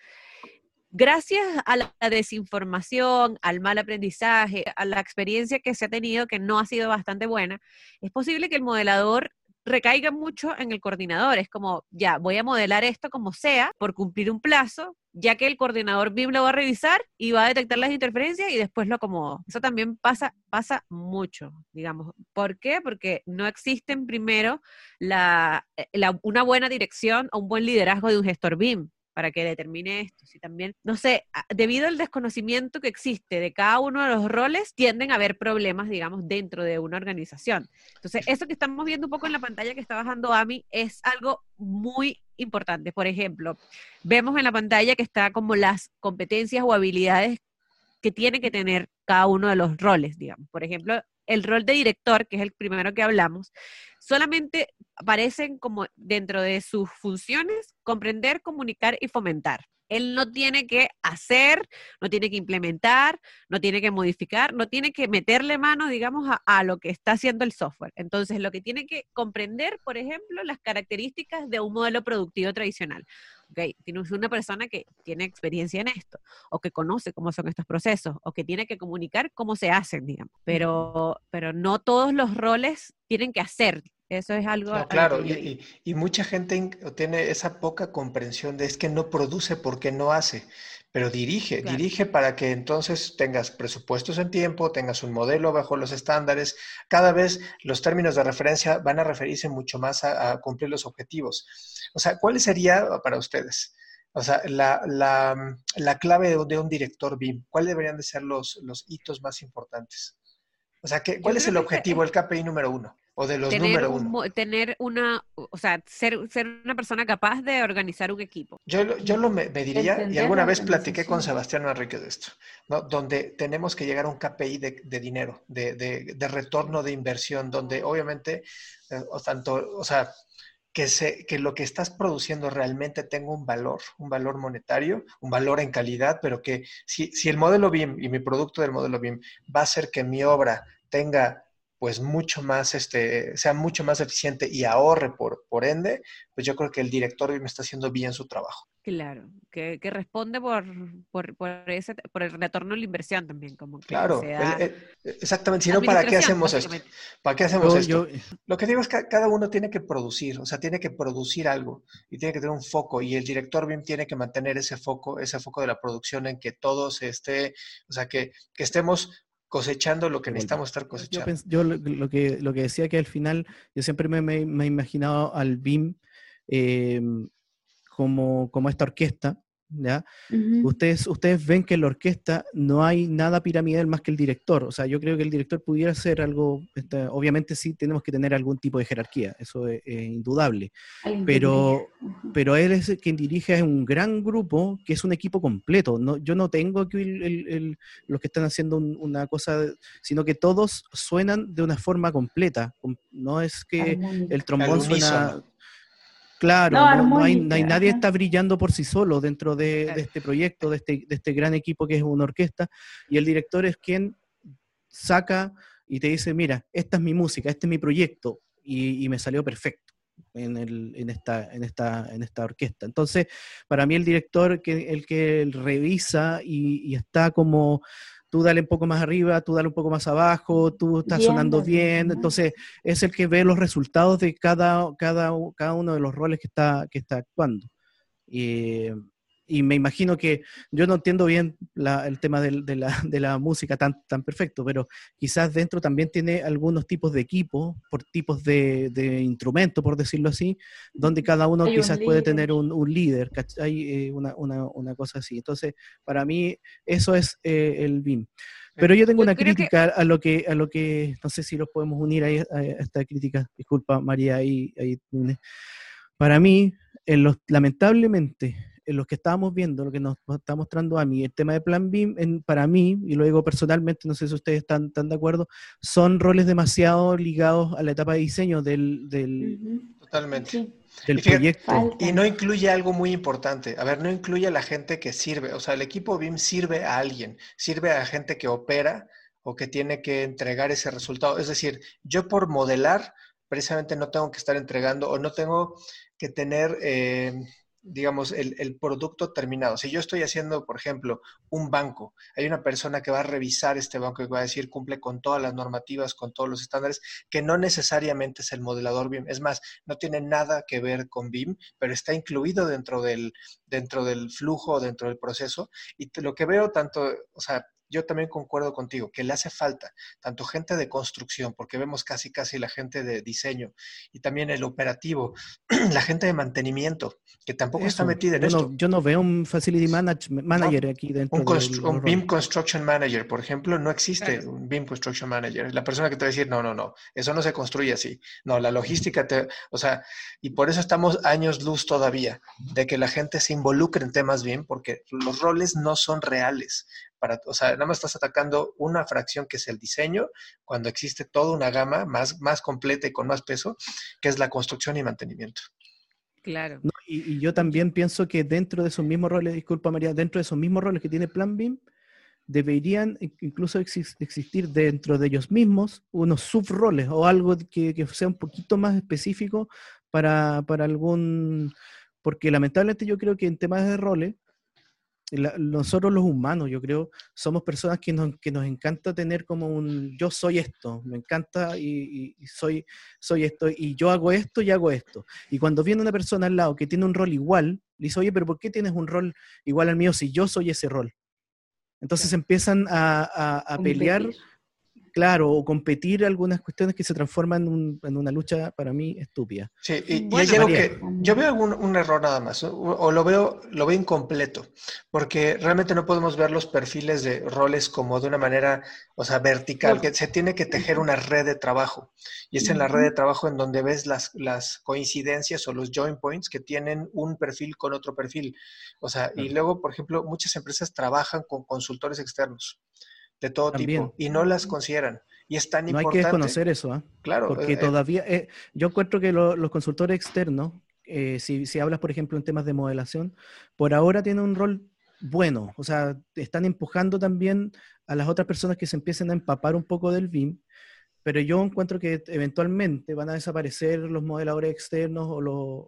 gracias a la desinformación, al mal aprendizaje, a la experiencia que se ha tenido que no ha sido bastante buena, es posible que el modelador recaiga mucho en el coordinador. Es como, ya, voy a modelar esto como sea por cumplir un plazo, ya que el coordinador BIM lo va a revisar y va a detectar las interferencias y después lo acomodo. Eso también pasa, pasa mucho, digamos. ¿Por qué? Porque no existen primero la, eh, una buena dirección o un buen liderazgo de un gestor BIM para que determine esto. Si también, no sé, debido al desconocimiento que existe de cada uno de los roles, tienden a haber problemas, digamos, dentro de una organización. Entonces, eso que estamos viendo un poco en la pantalla que está bajando AMI es algo muy importante. Por ejemplo, vemos en la pantalla que está como las competencias o habilidades que tiene que tener cada uno de los roles, digamos. Por ejemplo, el rol de director, que es el primero que hablamos, solamente aparecen como dentro de sus funciones comprender, comunicar y fomentar. Él no tiene que hacer, no tiene que implementar, no tiene que modificar, no tiene que meterle mano, digamos, a, lo que está haciendo el software. Entonces, lo que tiene que comprender, por ejemplo, las características de un modelo productivo tradicional. Okay, tienes una persona que tiene experiencia en esto, o que conoce cómo son estos procesos, o que tiene que comunicar cómo se hacen, digamos. Pero, pero no todos los roles tienen que hacer, eso es algo... claro, y, mucha gente tiene esa poca comprensión de es que no produce porque no hace, pero dirige, dirige para que entonces tengas presupuestos en tiempo, tengas un modelo bajo los estándares. Cada vez los términos de referencia van a referirse mucho más a, cumplir los objetivos. O sea, ¿cuál sería para ustedes? O sea, la, la, clave de, un director BIM, ¿cuáles deberían de ser los, los hitos más importantes? O sea, ¿qué, ¿cuál es el objetivo, el KPI número uno? O de los tener número uno. tener una, o sea, ser, ser una persona capaz de organizar un equipo. Yo, yo lo me, diría, y alguna vez platiqué con Sebastián Enrique de esto, ¿no? donde tenemos que llegar a un KPI de, de dinero, de, de, de, retorno de inversión, donde obviamente, eh, o tanto, o sea, que, se, que lo que estás produciendo realmente tenga un valor, un valor monetario, un valor en calidad, pero que si, si el modelo BIM y mi producto del modelo BIM va a hacer que mi obra tenga pues mucho más, este, sea mucho más eficiente y ahorre por, por ende, pues yo creo que el director me está haciendo bien su trabajo. Claro, que, responde por, por, ese, por el retorno a la inversión también. Como claro, exactamente. Si no, ¿para qué hacemos esto? ¿Para qué hacemos esto? Lo que digo es que cada uno tiene que producir, o sea, tiene que producir algo y tiene que tener un foco y el director bien tiene que mantener ese foco, ese foco de la producción en que todos esté, o sea, que, que estemos cosechando lo que necesitamos estar cosechando. Yo, lo, que, lo que decía que al final, yo siempre me, me, he imaginado al BIM eh, como, como esta orquesta, ¿ya? ustedes, ustedes ven que en la orquesta no hay nada piramidal más que el director. O sea, yo creo que el director pudiera ser algo, este, obviamente sí tenemos que tener algún tipo de jerarquía, eso es, indudable. Pero, pero él es quien dirige un gran grupo que es un equipo completo. No, yo no tengo aquí los que están haciendo una cosa, sino que todos suenan de una forma completa. No es que el trombón suena Claro, no, hay, nadie está brillando por sí solo dentro de, este proyecto, este, de este, gran equipo que es una orquesta, y el director es quien saca y te dice, mira, esta es mi música, este es mi proyecto, y, me salió perfecto en, esta, en, esta, en esta orquesta. Entonces, para mí el director, que, el que revisa y está como tú dale un poco más arriba, tú dale un poco más abajo, tú estás sonando bien, entonces es el que ve los resultados de cada, cada, cada uno de los roles que está, que está actuando. Y me imagino que yo no entiendo bien el tema de, la, de, la, música tan, tan perfecto, pero quizás dentro también tiene algunos tipos de equipos, por tipos de, de instrumentos, por decirlo así, donde cada uno quizás puede tener un, un líder, hay eh, una, una, una, cosa así. Entonces, para mí, eso es eh, el BIM. Pero yo tengo una crítica a lo que, a lo que, no sé si los podemos unir a, a esta crítica, disculpa María, ahí, ahí para mí, en los, lamentablemente, en los que estábamos viendo, lo que nos está mostrando a mí, el tema de Plan BIM, en, para mí, y lo digo personalmente, no sé si ustedes están, de acuerdo, son roles demasiado ligados a la etapa de diseño del, Totalmente. del proyecto. Y no incluye algo muy importante. A ver, no incluye a la gente que sirve. O sea, el equipo BIM sirve a alguien, sirve a gente que opera o que tiene que entregar ese resultado. Es decir, yo por modelar, precisamente no tengo que estar entregando o no tengo que tener... Eh, digamos, el, producto terminado. Si yo estoy haciendo, por ejemplo, un banco, hay una persona que va a revisar este banco y va a decir cumple con todas las normativas, con todos los estándares, que no necesariamente es el modelador BIM. Es más, no tiene nada que ver con BIM, pero está incluido dentro del, dentro del flujo, dentro del proceso. Y lo que veo tanto, o sea, yo también concuerdo contigo, que le hace falta tanto gente de construcción, porque vemos casi casi la gente de diseño y también el operativo, la gente de mantenimiento, que tampoco está metida en esto. yo no veo un facility manager aquí dentro. Un, un BIM Construction Manager, por ejemplo, no existe un BIM Construction Manager. La persona que te va a decir, no, no, no, eso no se construye así. No, la logística, te, o sea, y por eso estamos años luz todavía de que la gente se involucre en temas BIM, porque los roles no son reales para, o sea, nada más estás atacando una fracción que es el diseño, cuando existe toda una gama más, más completa y con más peso, que es la construcción y mantenimiento. Claro. y, yo también pienso que dentro de esos mismos roles, disculpa María, dentro de esos mismos roles que tiene Plan BIM, deberían incluso existir dentro de ellos mismos unos subroles o algo que, que sea un poquito más específico para, para algún... Porque lamentablemente yo creo que en temas de roles, nosotros los humanos, yo creo, somos personas que nos, que nos encanta tener como un yo soy esto, me encanta y, soy, soy esto, y yo hago esto y hago esto. Y cuando viene una persona al lado que tiene un rol igual, le dice, oye, pero ¿por qué tienes un rol igual al mío si yo soy ese rol? Entonces empiezan a, a pelear claro, o competir algunas cuestiones que se transforman en, una lucha para mí estúpida. Sí, y, que yo veo un, error nada más, o, lo veo, lo veo incompleto, porque realmente no podemos ver los perfiles de roles como de una manera, o sea, vertical, que se tiene que tejer una red de trabajo. Y es en la red de trabajo en donde ves las, las coincidencias o los join points que tienen un perfil con otro perfil. O sea, y luego, por ejemplo, muchas empresas trabajan con consultores externos de todo tipo y no las consideran. Y es tan no importante. No hay que desconocer eso, ¿ah? Claro. Porque eh, todavía, eh, yo encuentro que los consultores externos, eh, si, si, hablas, por ejemplo, en temas de modelación, por ahora tienen un rol bueno, o sea, están empujando también a las otras personas que se empiecen a empapar un poco del BIM, pero yo encuentro que eventualmente van a desaparecer los modeladores externos o los...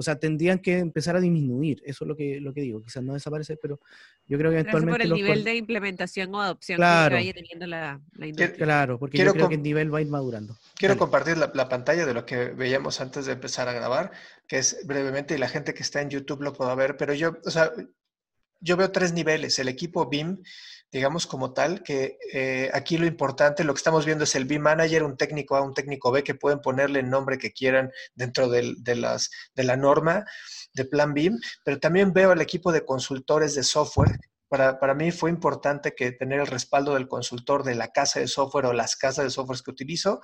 O sea, tendrían que empezar a disminuir, eso es lo que, lo que digo, quizás no desaparecer, pero yo creo que eventualmente... por el nivel de implementación o adopción que vaya teniendo la, industria. Claro, porque yo creo que el nivel va a ir madurando. Quiero compartir la, la, pantalla de lo que veíamos antes de empezar a grabar, que es brevemente, y la gente que está en YouTube lo pueda ver, pero yo, o sea, yo veo tres niveles. El equipo BIM, digamos como tal, que eh, aquí lo importante, lo que estamos viendo es el BIM Manager, un técnico A, un técnico B, que pueden ponerle el nombre que quieran dentro de, las, de la norma de Plan BIM, pero también veo el equipo de consultores de software para, para, mí fue importante que tener el respaldo del consultor de la casa de software o las casas de software que utilizo,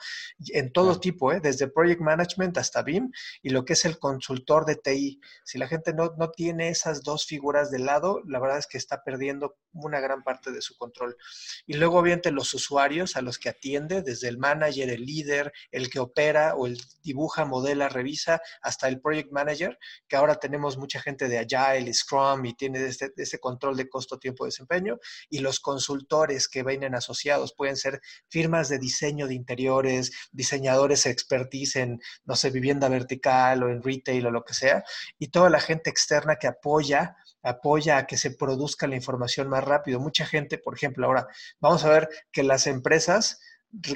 en todo tipo, ¿eh? desde Project Management hasta BIM, y lo que es el consultor de TI. Si la gente no, no tiene esas dos figuras de lado, la verdad es que está perdiendo una gran parte de su control. Y luego, obviamente, los usuarios a los que atiende, desde el manager, el líder, el que opera o el dibuja, modela, revisa, hasta el project manager, que ahora tenemos mucha gente de Agile, Scrum y tiene este, este control de costo tiempo de desempeño y los consultores que vienen asociados pueden ser firmas de diseño de interiores, diseñadores expertise en, no sé, vivienda vertical o en retail o lo que sea, y toda la gente externa que apoya apoya a que se produzca la información más rápido. Mucha gente, por ejemplo, ahora vamos a ver que las empresas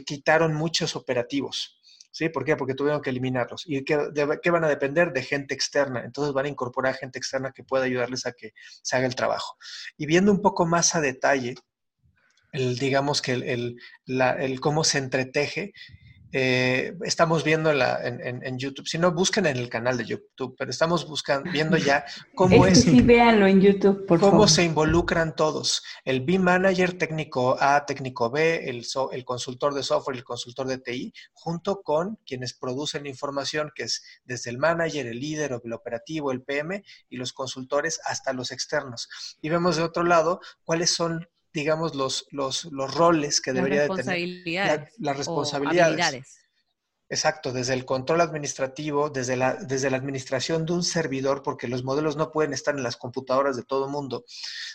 quitaron muchos operativos. ¿Sí? ¿Por qué? Porque tuvieron que eliminarlos. ¿Y qué, qué, van a depender? De gente externa. Entonces van a incorporar gente externa que pueda ayudarles a que se haga el trabajo. Y viendo un poco más a detalle, el, digamos que el cómo se entreteje, eh, estamos viendo en, YouTube. Si no, busquen en el canal de YouTube, pero estamos buscando, viendo ya cómo es. sí, véanlo en YouTube, por Cómo se involucran todos. El B Manager, técnico A, técnico B, el, el consultor de software, el consultor de TI, junto con quienes producen información, que es desde el manager, el líder, el operativo, el PM y los consultores hasta los externos. Y vemos de otro lado cuáles son digamos, los, los, los roles que debería de tener. las responsabilidades. Exacto, desde el control administrativo, desde la, desde la administración de un servidor, porque los modelos no pueden estar en las computadoras de todo mundo,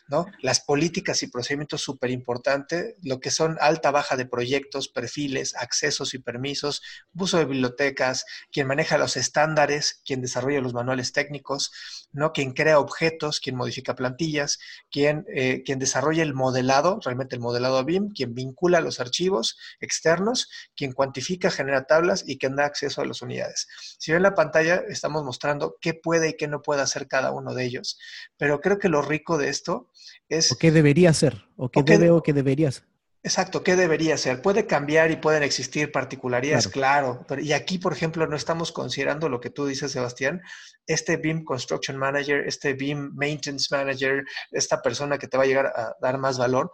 ¿no? Las políticas y procedimientos súper importantes, lo que son alta, baja de proyectos, perfiles, accesos y permisos, uso de bibliotecas, quien maneja los estándares, quien desarrolla los manuales técnicos, ¿no? Quien crea objetos, quien modifica plantillas, quien, eh, quien desarrolla el modelado, realmente el modelado BIM, quien vincula los archivos externos, quien cuantifica, genera tablas y que da acceso a las unidades. Si ven la pantalla, estamos mostrando qué puede y qué no puede hacer cada uno de ellos. Pero creo que lo rico de esto es... O qué debería ser, o qué debe o qué debería. Exacto, ¿qué debería ser? Puede cambiar y pueden existir particularidades, claro. y aquí, por ejemplo, no estamos considerando lo que tú dices, Sebastián, este BIM Construction Manager, este BIM Maintenance Manager, esta persona que te va a llegar a dar más valor,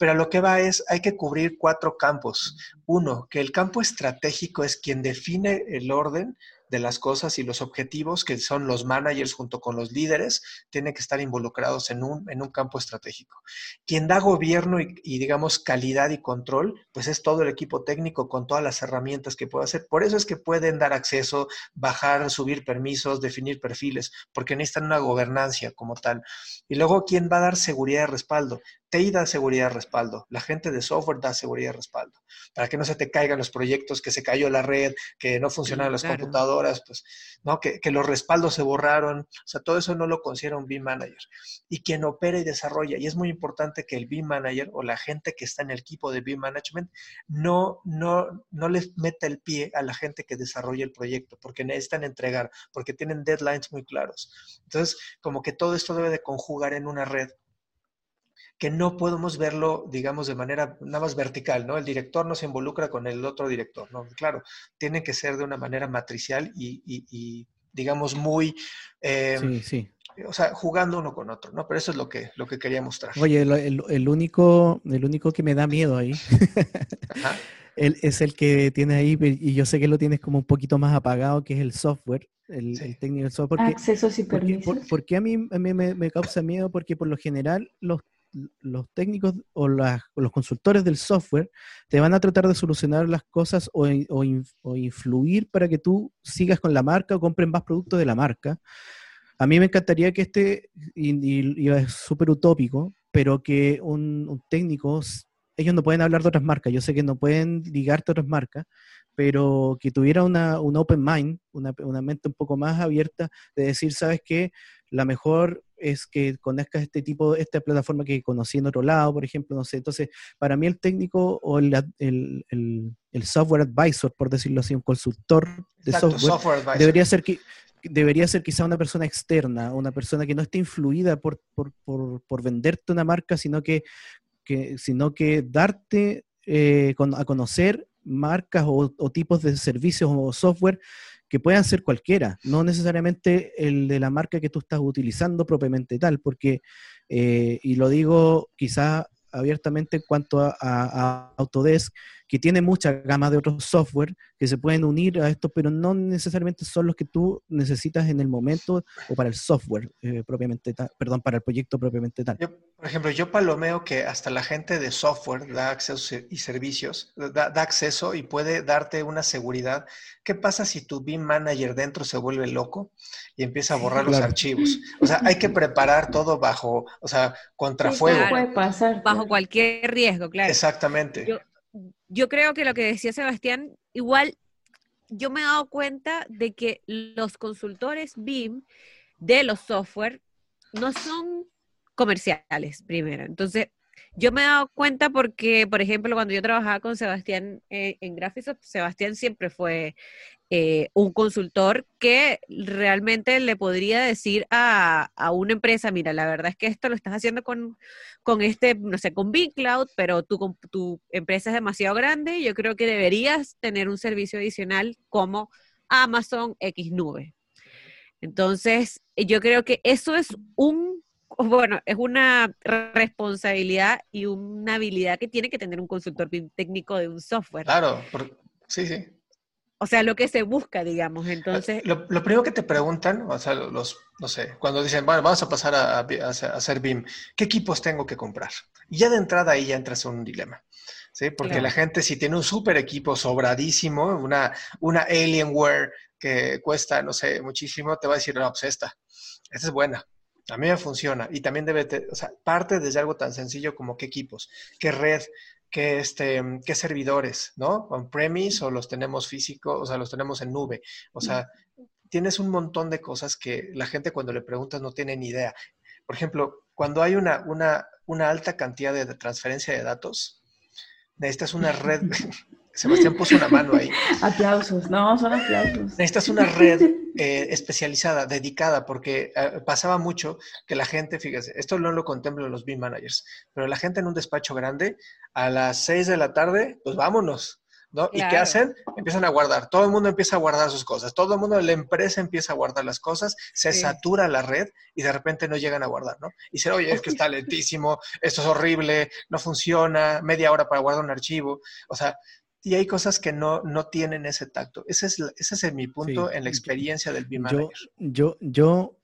pero lo que va es, hay que cubrir cuatro campos. Uno, que el campo estratégico es quien define el orden de las cosas y los objetivos, que son los managers junto con los líderes, tienen que estar involucrados en un, en un campo estratégico. Quien da gobierno y, digamos, calidad y control, pues es todo el equipo técnico con todas las herramientas que puede hacer. Por eso es que pueden dar acceso, bajar, subir permisos, definir perfiles, porque necesitan una gobernancia como tal. Y luego, ¿quién va a dar seguridad y respaldo? TI da seguridad y respaldo, la gente de software da seguridad y respaldo, para que no se te caigan los proyectos, que se cayó la red, que no funcionan las computadoras, pues, ¿no? Que, que, los respaldos se borraron, o sea, todo eso no lo considera un BIM manager. Y quien opera y desarrolla, y es muy importante que el BIM manager o la gente que está en el equipo de BIM management no, no, no les meta el pie a la gente que desarrolla el proyecto, porque necesitan entregar, porque tienen deadlines muy claros. Entonces, como que todo esto debe de conjugar en una red que no podemos verlo, digamos, de manera nada más vertical, ¿no? El director no se involucra con el otro director, ¿no? Claro, tiene que ser de una manera matricial y, digamos, muy... Em, sí, sí. O sea, jugando uno con otro, ¿no? Pero eso es lo que, lo que quería mostrar. Oye, el, único, el único que me da miedo ahí es el que tiene ahí, y yo sé que lo tienes como un poquito más apagado, que es el software, el, técnico del software. Accesos y permisos. Porque, a mí, me, me, causa miedo? Porque por lo general los los técnicos o, los consultores del software te van a tratar de solucionar las cosas o, influir para que tú sigas con la marca o compren más productos de la marca. A mí me encantaría que este, y, es súper utópico, pero que un, técnico ellos no pueden hablar de otras marcas, yo sé que no pueden ligarte a otras marcas, pero que tuviera una, un open mind, una, una, mente un poco más abierta de decir, ¿sabes qué? La mejor es que conozcas este tipo, esta plataforma que conocí en otro lado, por ejemplo, no sé. Entonces, para mí el técnico o el, el, el, software advisor, por decirlo así, un consultor de software, debería ser que debería ser quizá una persona externa, una persona que no esté influida por, por, por, por venderte una marca, sino que, que sino que darte eh, a conocer marcas o, o, tipos de servicios o software que puedan ser cualquiera, no necesariamente el de la marca que tú estás utilizando propiamente tal, porque, eh, y lo digo quizá abiertamente en cuanto a, Autodesk, que tiene mucha gama de otros software que se pueden unir a esto, pero no necesariamente son los que tú necesitas en el momento o para el software eh, propiamente tal, perdón, para el proyecto propiamente tal. por ejemplo, yo palomeo que hasta la gente de software da acceso y servicios, da, acceso y puede darte una seguridad. ¿Qué pasa si tu BIM manager dentro se vuelve loco y empieza a borrar los archivos? O sea, hay que preparar todo bajo, o sea, contrafuego. puede pasar. Bajo cualquier riesgo, claro. Exactamente yo creo que lo que decía Sebastián, igual yo me he dado cuenta de que los consultores BIM de los software no son comerciales, primero. Entonces, yo me he dado cuenta porque, por ejemplo, cuando yo trabajaba con Sebastián eh, en Graphisoft, Sebastián siempre fue eh, un consultor que realmente le podría decir a, una empresa, mira, la verdad es que esto lo estás haciendo con, con este, no sé, con Cloud, pero tu, tu empresa es demasiado grande, yo creo que deberías tener un servicio adicional como Amazon X Nube. Entonces, yo creo que eso es un bueno, es una responsabilidad y una habilidad que tiene que tener un consultor técnico de un software. Claro, sí, sí. O sea, lo que se busca, digamos, entonces... Lo, primero que te preguntan, o sea, los, no sé, cuando dicen, bueno, vamos a pasar a, hacer BIM, ¿qué equipos tengo que comprar? Y ya de entrada ahí ya entras en un dilema, ¿sí? Porque la gente si tiene un súper equipo sobradísimo, una, una Alienware que cuesta, no sé, muchísimo, te va a decir, no, pues esta, esta es buena, a mí me funciona y también debe, o sea, parte desde algo tan sencillo como qué equipos, qué red, qué, este, qué servidores, ¿no? On-premise o los tenemos físicos, o sea, los tenemos en nube. O sea, tienes un montón de cosas que la gente cuando le preguntas no tiene ni idea. Por ejemplo, cuando hay una, una, una alta cantidad de transferencia de datos, necesitas una red. Sebastián puso una mano ahí. Aplausos, no, son aplausos. Necesitas una red eh, especializada, dedicada, porque eh, pasaba mucho que la gente, fíjese, esto no lo contemplo los BIM managers, pero la gente en un despacho grande, a las 6 de la tarde, pues vámonos, ¿no? ¿Y qué hacen? Empiezan a guardar. Todo el mundo empieza a guardar sus cosas. Todo el mundo, la empresa empieza a guardar las cosas, se satura la red y de repente no llegan a guardar, ¿no? Y dicen, oye, es que está lentísimo, esto es horrible, no funciona, media hora para guardar un archivo. O sea, y hay cosas que no, no tienen ese tacto. Ese es, ese es mi punto en la experiencia del BIM Manager. Yo, yo,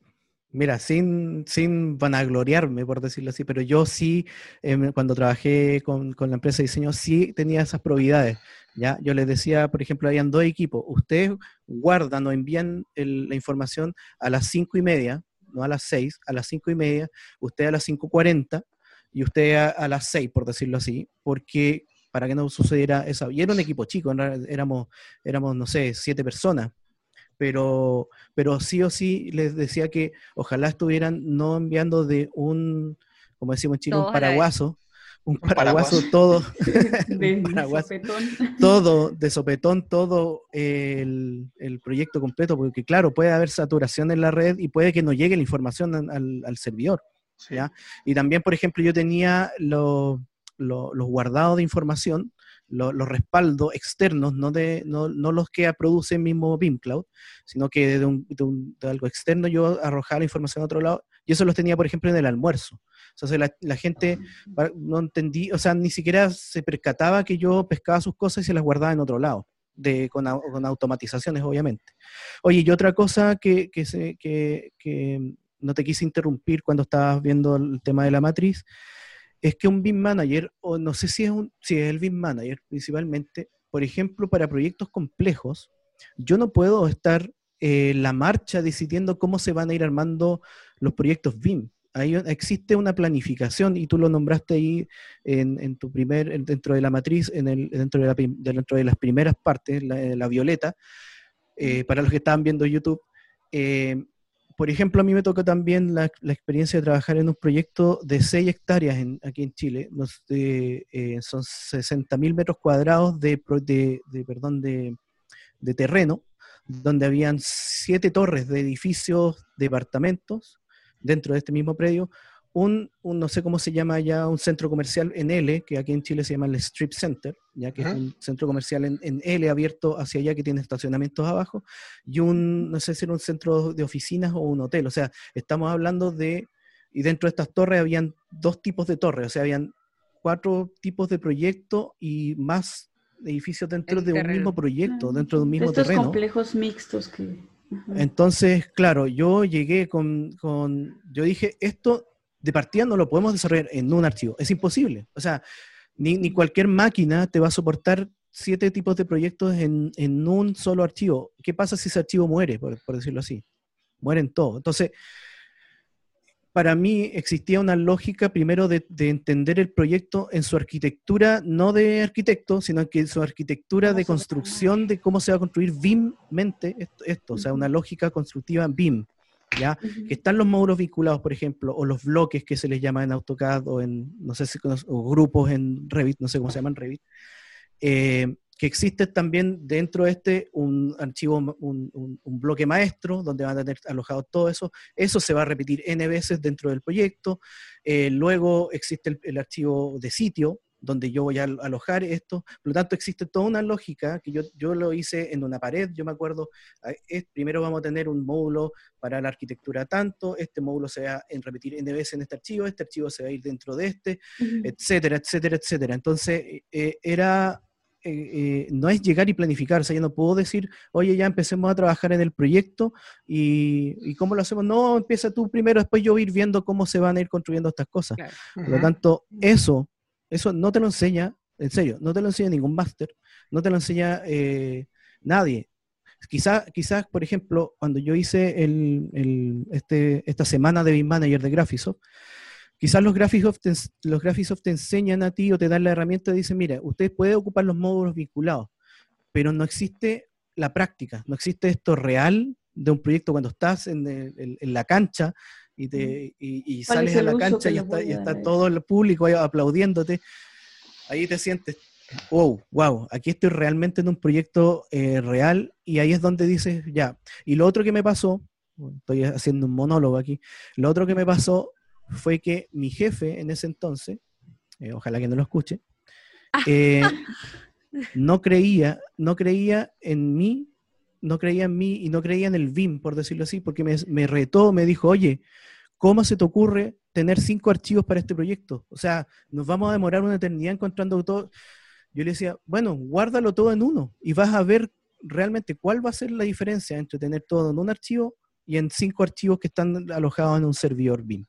mira, sin, sin vanagloriarme, por decirlo así, pero yo sí, em, cuando trabajé con, con, la empresa de diseño, sí tenía esas probidades. ¿ya? Yo les decía, por ejemplo, habían dos equipos. Ustedes guardan o envían la información a las cinco y media, no a las seis, a las cinco y media, usted a las cinco cuarenta y usted a, a las seis, por decirlo así, porque para que no sucediera eso. Y era un equipo chico, éramos, éramos no sé, siete personas. Pero, pero sí o sí les decía que ojalá estuvieran no enviando de un, como decimos en Chile, un paraguaso, un paraguaso todo, de todo, de sopetón, todo el, proyecto completo, porque claro, puede haber saturación en la red y puede que no llegue la información al, servidor. Y también, por ejemplo, yo tenía los los guardados de información, los respaldos externos, no, de, no, no, los que produce el mismo BIM Cloud, sino que de, un, de, algo externo yo arrojaba la información a otro lado, y eso los tenía, por ejemplo, en el almuerzo. O sea, la, la, gente no entendí, o sea, ni siquiera se percataba que yo pescaba sus cosas y se las guardaba en otro lado. De, con, con automatizaciones, obviamente. Oye, y otra cosa que, que, se, que, que no te quise interrumpir cuando estabas viendo el tema de la matriz, es que un BIM manager, o no sé si es, un, si es el BIM manager principalmente, por ejemplo, para proyectos complejos, yo no puedo estar en la marcha decidiendo cómo se van a ir armando los proyectos BIM. hay, existe una planificación y tú lo nombraste ahí en, tu primer, dentro de la matriz, en el, dentro, de la, dentro de las primeras partes, la, la violeta, eh, para los que estaban viendo YouTube. Eh, por ejemplo, a mí me tocó también la, experiencia de trabajar en un proyecto de 6 hectáreas aquí en Chile. Eh, son 60.000 metros cuadrados de, perdón, de, terreno, donde habían siete torres de edificios, departamentos, dentro de este mismo predio, un, no sé cómo se llama ya, un centro comercial en L, que aquí en Chile se llama el Strip Center, ya que es un centro comercial en, en, L abierto hacia allá que tiene estacionamientos abajo, y un, no sé si era un centro de oficinas o un hotel. O sea, estamos hablando de, y dentro de estas torres habían dos tipos de torres, o sea, habían cuatro tipos de proyectos y más edificios dentro de un mismo proyecto, dentro de un mismo Estos terreno. complejos mixtos que... Entonces, claro, yo llegué con, con, yo dije, esto de partida no lo podemos desarrollar en un archivo. Es imposible. O sea, ni, cualquier máquina te va a soportar siete tipos de proyectos en, un solo archivo. ¿Qué pasa si ese archivo muere, por, decirlo así? Mueren todos. Entonces, para mí existía una lógica primero de, entender el proyecto en su arquitectura, no de arquitecto, sino que en su arquitectura de construcción de cómo se va a construir BIM-mente esto, esto, o sea, una lógica constructiva BIM. ¿Ya? Que están los módulos vinculados, por ejemplo, o los bloques que se les llama en AutoCAD o en, no sé si, o grupos en Revit, no sé cómo se llaman Revit, eh, que existe también dentro de este un archivo, un, un, bloque maestro, donde van a tener alojado todo eso. Eso se va a repetir N veces dentro del proyecto. Eh, luego existe el, archivo de sitio, donde yo voy a alojar esto. Por lo tanto, existe toda una lógica que yo, yo lo hice en una pared, yo me acuerdo, ah, es, primero vamos a tener un módulo para la arquitectura tanto, este módulo se va a repetir N veces en este archivo, este archivo se va a ir dentro de este, etcétera, etcétera, etcétera. Entonces, eh, eh, era... Eh, no es llegar y planificar, o sea, yo no puedo decir, oye, ya empecemos a trabajar en el proyecto y, y cómo lo hacemos. No, empieza tú primero, después yo voy a ir viendo cómo se van a ir construyendo estas cosas. Por lo tanto, eso eso no te lo enseña, en serio, no te lo enseña ningún máster, no te lo enseña eh, nadie. Quizás, quizás, por ejemplo, cuando yo hice el, este, esta semana de BIM Manager de Graphisoft, quizás los Graphisoft, te, los Graphisoft te enseñan a ti o te dan la herramienta y dicen, mira, usted puede ocupar los módulos vinculados, pero no existe la práctica, no existe esto real de un proyecto cuando estás en la cancha y, te, y, sales a la cancha y está, y está todo el público ahí aplaudiéndote, ahí te sientes, wow, wow, aquí estoy realmente en un proyecto eh, real y ahí es donde dices, ya. Y lo otro que me pasó, estoy haciendo un monólogo aquí, lo otro que me pasó fue que mi jefe en ese entonces, eh, ojalá que no lo escuche, eh, no creía, no creía en mí no creía en mí y no creía en el BIM, por decirlo así, porque me, retó, me dijo, oye, ¿cómo se te ocurre tener cinco archivos para este proyecto? O sea, nos vamos a demorar una eternidad encontrando todo. Yo le decía, bueno, guárdalo todo en uno y vas a ver realmente cuál va a ser la diferencia entre tener todo en un archivo y en cinco archivos que están alojados en un servidor BIM.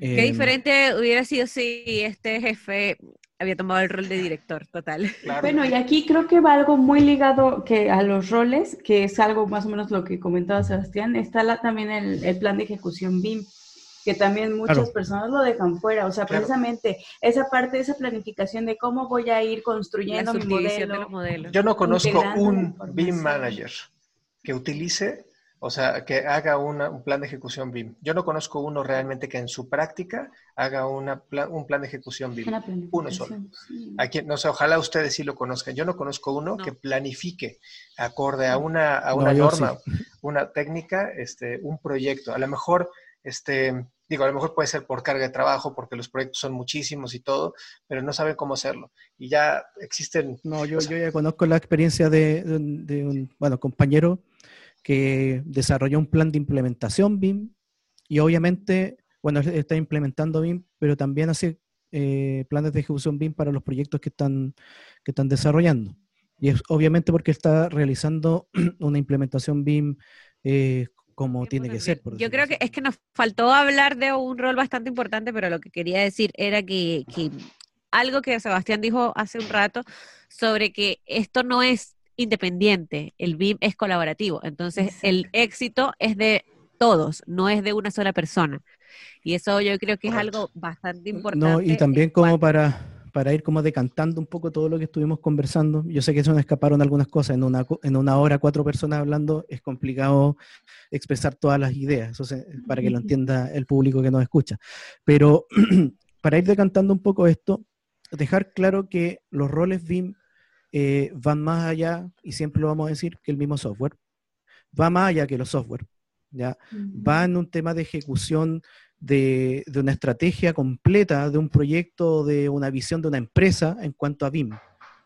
Qué em, diferente hubiera sido si este jefe había tomado el rol de director, total. Bueno, y aquí creo que va algo muy ligado que a los roles, que es algo más o menos lo que comentaba Sebastián, está también el, plan de ejecución BIM, que también muchas personas lo dejan fuera, o sea, precisamente esa parte, esa planificación de cómo voy a ir construyendo mi modelo. Yo no conozco un BIM manager que utilice o sea, que haga un plan de ejecución BIM. Yo no conozco uno realmente que en su práctica haga una un plan de ejecución BIM. Uno solo. Aquí, no sé, ojalá ustedes sí lo conozcan. Yo no conozco uno que planifique acorde a una, a una norma, una técnica, este, un proyecto. A lo mejor, este, digo, a lo mejor puede ser por carga de trabajo, porque los proyectos son muchísimos y todo, pero no saben cómo hacerlo. Y ya existen... No, yo, yo ya conozco la experiencia de, de un, bueno, compañero que desarrolló un plan de implementación BIM y obviamente, bueno, está implementando BIM, pero también hace eh, planes de ejecución BIM para los proyectos que están, que están desarrollando. Y es obviamente porque está realizando una implementación BIM eh, como tiene que ser. Yo creo que es que nos faltó hablar de un rol bastante importante, pero lo que quería decir era que, que algo que Sebastián dijo hace un rato sobre que esto no es independiente, el BIM es colaborativo, entonces el éxito es de todos, no es de una sola persona. Y eso yo creo que es algo bastante importante. No, y también como para, para ir como decantando un poco todo lo que estuvimos conversando. Yo sé que se nos escaparon algunas cosas. En una, en una hora, cuatro personas hablando, es complicado expresar todas las ideas, eso para que lo entienda el público que nos escucha. Pero para ir decantando un poco esto, dejar claro que los roles BIM eh, van más allá, y siempre lo vamos a decir, que el mismo software. Va más allá que los software. ¿ya? Va en un tema de ejecución de, una estrategia completa, de un proyecto, de una visión de una empresa en cuanto a BIM.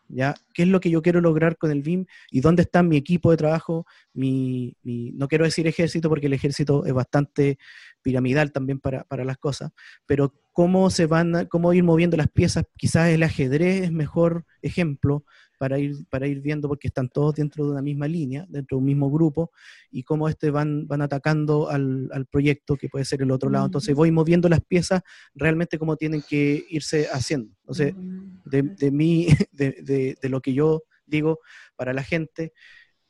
¿ya? ¿Qué es lo que yo quiero lograr con el BIM y dónde está mi equipo de trabajo? Mi, no quiero decir ejército porque el ejército es bastante piramidal también para, para, las cosas, pero cómo se van, cómo ir moviendo las piezas, quizás el ajedrez es mejor ejemplo para ir, para ir viendo, porque están todos dentro de una misma línea, dentro de un mismo grupo, y cómo este van, van atacando al, al proyecto que puede ser el otro lado. Entonces voy moviendo las piezas realmente como tienen que irse haciendo. Entonces, de, de mí, de, de, de lo que yo digo para la gente,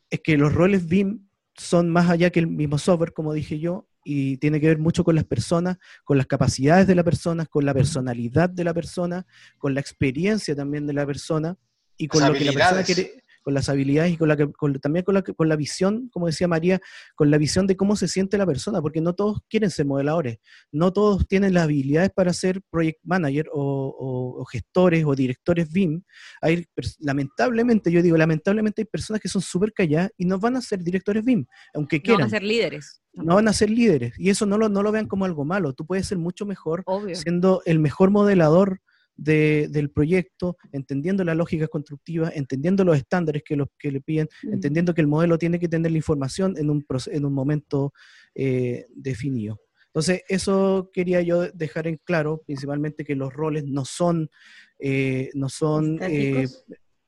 es que los roles BIM son más allá que el mismo software, como dije yo, y tiene que ver mucho con las personas, con las capacidades de la persona, con la personalidad de la persona, con la experiencia también de la persona y con lo que la persona quiere, con las habilidades y con la que, también con la, con la visión, como decía María, con la visión de cómo se siente la persona, porque no todos quieren ser modeladores, no todos tienen las habilidades para ser project manager o, gestores o directores BIM. Hay, lamentablemente, yo digo, lamentablemente hay personas que son súper calladas y no van a ser directores BIM, aunque quieran. No van a ser líderes. No van a ser líderes. Y eso no lo, no lo vean como algo malo. Tú puedes ser mucho mejor siendo el mejor modelador del proyecto, entendiendo la lógica constructiva, entendiendo los estándares que, los, que le piden, entendiendo que el modelo tiene que tener la información en un, en un momento eh, definido. Entonces, eso quería yo dejar en claro, principalmente que los roles no son, eh, no son eh,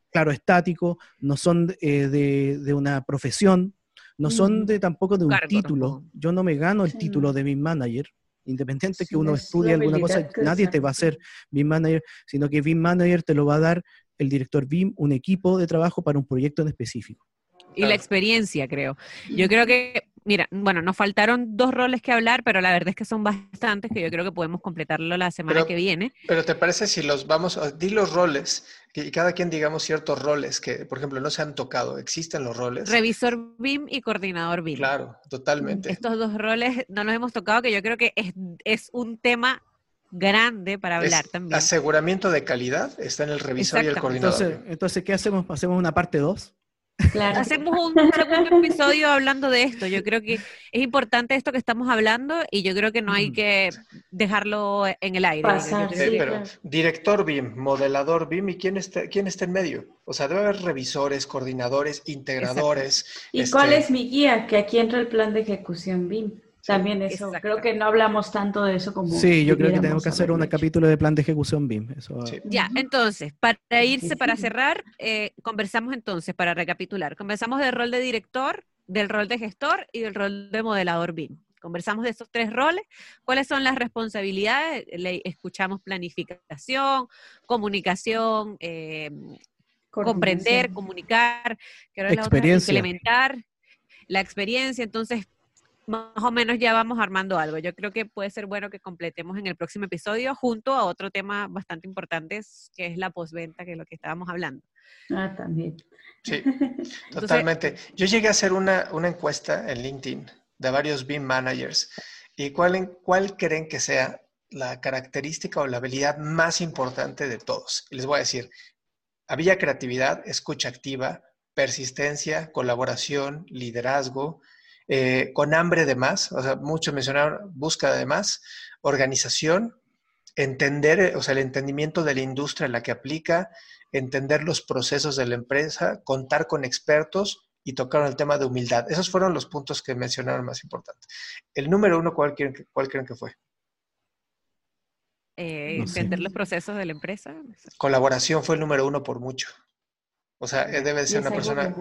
claro, estáticos, no son de, de, una profesión, no son de tampoco de un título. Yo no me gano el título de mi manager, Independiente que uno estudie alguna cosa, nadie te va a hacer BIM Manager, sino que BIM Manager te lo va a dar el director BIM, un equipo de trabajo para un proyecto en específico. Y la experiencia, creo. Yo creo que Mira, bueno, nos faltaron dos roles que hablar, pero la verdad es que son bastantes que yo creo que podemos completarlo la semana que viene. Pero ¿te parece si los vamos, a, di los roles, y cada quien digamos ciertos roles que, por ejemplo, no se han tocado, existen los roles? Revisor BIM y coordinador BIM. Claro, totalmente. Estos dos roles no los hemos tocado, que yo creo que es, es un tema grande para hablar también. Aseguramiento de calidad está en el revisor y el coordinador. Entonces, entonces ¿qué hacemos? ¿Hacemos una parte 2? Hacemos un segundo episodio hablando de esto. Yo creo que es importante esto que estamos hablando y yo creo que no hay que dejarlo en el aire. pero director BIM, modelador BIM y quién está, quién está en medio. O sea, debe haber revisores, coordinadores, integradores. ¿Y cuál este es mi guía? Que aquí entra el plan de ejecución BIM. También eso, creo que no hablamos tanto de eso como... Sí, yo creo que tenemos que hacer un capítulo de plan de ejecución BIM. Eso... Ya, entonces, para irse, para cerrar, eh, conversamos entonces, para recapitular, conversamos del rol de director, del rol de gestor y del rol de modelador BIM. Conversamos de esos tres roles, cuáles son las responsabilidades, Le escuchamos planificación, comunicación, eh, comprender, comunicar, experiencia. implementar, la experiencia, entonces más o menos ya vamos armando algo. Yo creo que puede ser bueno que completemos en el próximo episodio junto a otro tema bastante importante, que es la postventa, que es lo que estábamos hablando. Ah, también. Sí, totalmente. Yo llegué a hacer una, una, encuesta en LinkedIn de varios BIM managers. ¿Y cuál, cuál creen que sea la característica o la habilidad más importante de todos? Y les voy a decir, había creatividad, escucha activa, persistencia, colaboración, liderazgo, eh, con hambre de más, o sea, muchos mencionaron búsqueda de más, organización, entender, eh, o sea, el entendimiento de la industria en la que aplica, entender los procesos de la empresa, contar con expertos y tocar el tema de humildad. Esos fueron los puntos que mencionaron más importantes. El número uno, ¿cuál creen, cuál creen que fue? Eh, entender los procesos de la empresa. Colaboración fue el número uno por mucho. O sea, debe ser una persona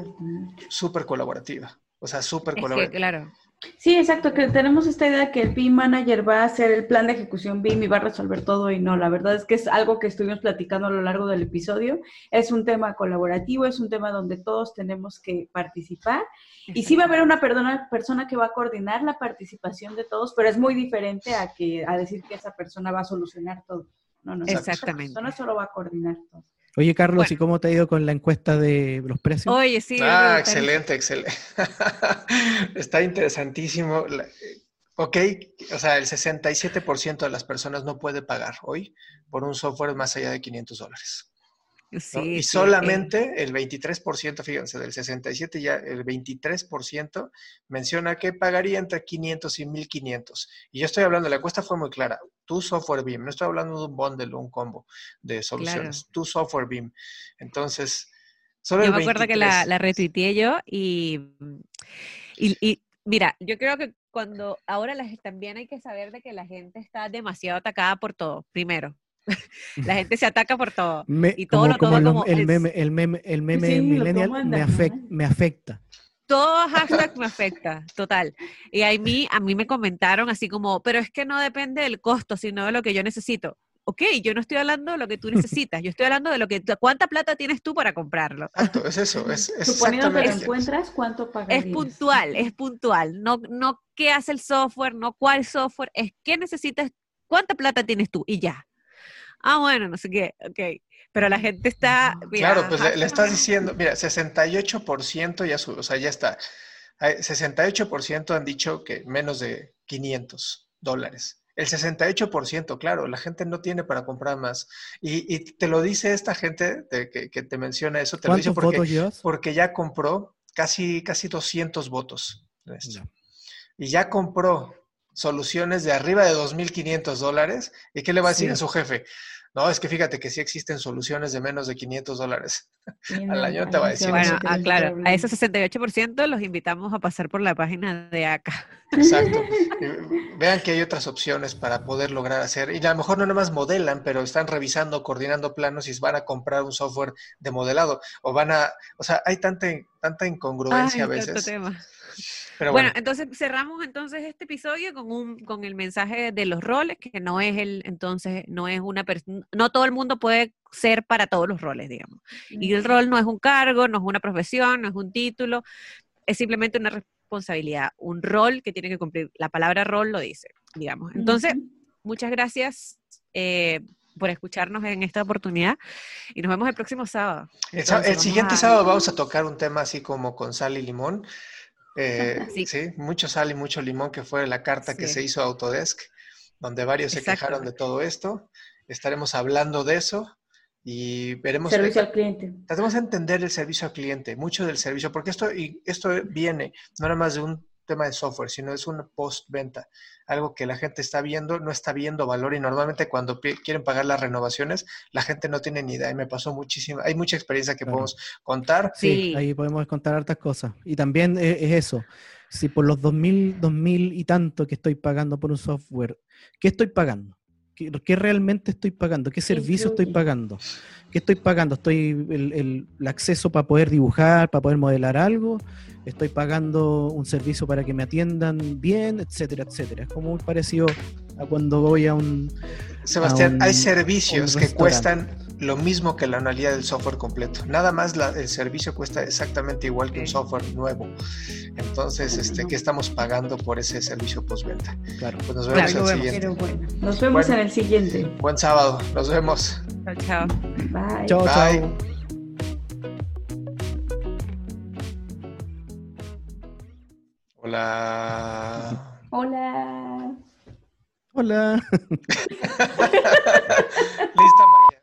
súper colaborativa. O sea, súper colaborativo. claro. Sí, exacto, que tenemos esta idea que el BIM Manager va a hacer el plan de ejecución BIM y va a resolver todo y no, la verdad es que es algo que estuvimos platicando a lo largo del episodio, es un tema colaborativo, es un tema donde todos tenemos que participar y sí va a haber una persona, persona que va a coordinar la participación de todos, pero es muy diferente a, que, a decir que esa persona va a solucionar todo. No, no, Exactamente. Esa persona solo va a coordinar todo. Oye, Carlos, Bueno. ¿y cómo te ha ido con la encuesta de los precios? Oye, sí. Ah, excelente, excelente. Está interesantísimo. La- Ok, o sea, el 67% de las personas no puede pagar hoy por un software más allá de 500 dólares. ¿No? Sí, y sí, solamente el 23%, fíjense, del 67 ya el 23% menciona que pagaría entre 500 y 1500. Y yo estoy hablando, la encuesta fue muy clara, tu software BIM, no estoy hablando de un bundle o un combo de soluciones, tu software BIM. Entonces, solo Yo el me acuerdo que la, 23. la retuiteé yo y, y, y mira, yo creo que cuando ahora la, gen- también hay que saber de que la gente está demasiado atacada por todo, primero. La gente se ataca por todo. Me- y todo como, lo- como todo los- como el es- meme, el meme, el meme Sí, millennial me, de afec- mal. me afecta. Todo hashtag me afecta, total. Y a mí, a mí me comentaron así como, pero es que no depende del costo, sino de lo que yo necesito. Ok, yo no estoy hablando de lo que tú necesitas, yo estoy hablando de lo que, cuánta plata tienes tú para comprarlo. Exacto, es eso, es, es Suponiendo que lo encuentras, ¿cuánto pagarías? Es puntual, es puntual. No, no qué hace el software, no cuál software, es qué necesitas, cuánta plata tienes tú y ya. Ah, bueno, no sé qué, ok. Pero la gente está. mira, Claro, pues le, estás diciendo, mira, 68% ya sube, o sea, ya está. Hay- 68% han dicho que menos de 500 dólares. El 68%, claro, la gente no tiene para comprar más. Y, y te lo dice esta gente de que, que te menciona eso, te lo dice ¿Cuántos porque, votos llevas? porque ya compró casi, casi 200 votos. Y ya compró soluciones de arriba de 2.500 dólares. ¿Y qué le va a decir Sí. a su jefe? No, es que fíjate que sí existen soluciones de menos de 500 dólares. Al año te va a decir eso. Bueno, meter ah, claro, a ese 68% los invitamos a pasar por la página de acá. Exacto. Vean que hay otras opciones para poder lograr hacer. Y a lo mejor no nada más modelan, pero están revisando, coordinando planos y van a comprar un software de modelado. O van a. O sea, hay tanta, tanta incongruencia a Ay, veces. tema. Pero Bueno, bueno, entonces cerramos entonces este episodio con un con el mensaje de los roles, que no es el, entonces, no es una persona, no todo el mundo puede ser para todos los roles, digamos. Y el rol no es un cargo, no es una profesión, no es un título, es simplemente una responsabilidad, un rol que tiene que cumplir. La palabra rol lo dice, digamos. Entonces, muchas gracias eh, por escucharnos en esta oportunidad y nos vemos el próximo sábado. Entonces, el vamos siguiente a- sábado vamos a tocar un tema así como con sal y limón. Eh, Sí. sí. mucho sal y mucho limón, que fue la carta que se hizo a Autodesk, donde varios se quejaron de todo esto. Estaremos hablando de eso y veremos. Servicio al cliente. Tratemos de entender el servicio al cliente, mucho del servicio, porque esto, y esto viene no nada más de un tema de software, sino es una post-venta, algo que la gente está viendo, no está viendo valor y normalmente cuando quieren pagar las renovaciones, la gente no tiene ni idea y me pasó muchísimo, hay mucha experiencia que Claro. podemos contar. Sí, Sí. ahí podemos contar hartas cosas. Y también es, es eso. Si por los 2.000, 2.000 y tanto que estoy pagando por un software, ¿qué estoy pagando? ¿Qué, qué realmente estoy pagando? ¿Qué servicio estoy pagando? ¿Qué estoy pagando? ¿Estoy el, el- el acceso para poder dibujar, para poder modelar algo? ¿Estoy pagando un servicio para que me atiendan bien, etcétera, etcétera? Es como muy parecido a cuando voy a un... Sebastián, un- hay servicios un que cuestan lo mismo que la anualidad del software completo. Nada más la- el servicio cuesta exactamente igual que un software nuevo. Entonces, este, ¿qué estamos pagando por ese servicio postventa? Claro. Pues nos Claro, vemos al vemos. siguiente. Pero bueno, nos vemos Bueno. en el siguiente. Buen sábado, nos vemos. Chao, chao. Bye. Chao, Bye. chao. Hola. Hola. Hola. Lista, María.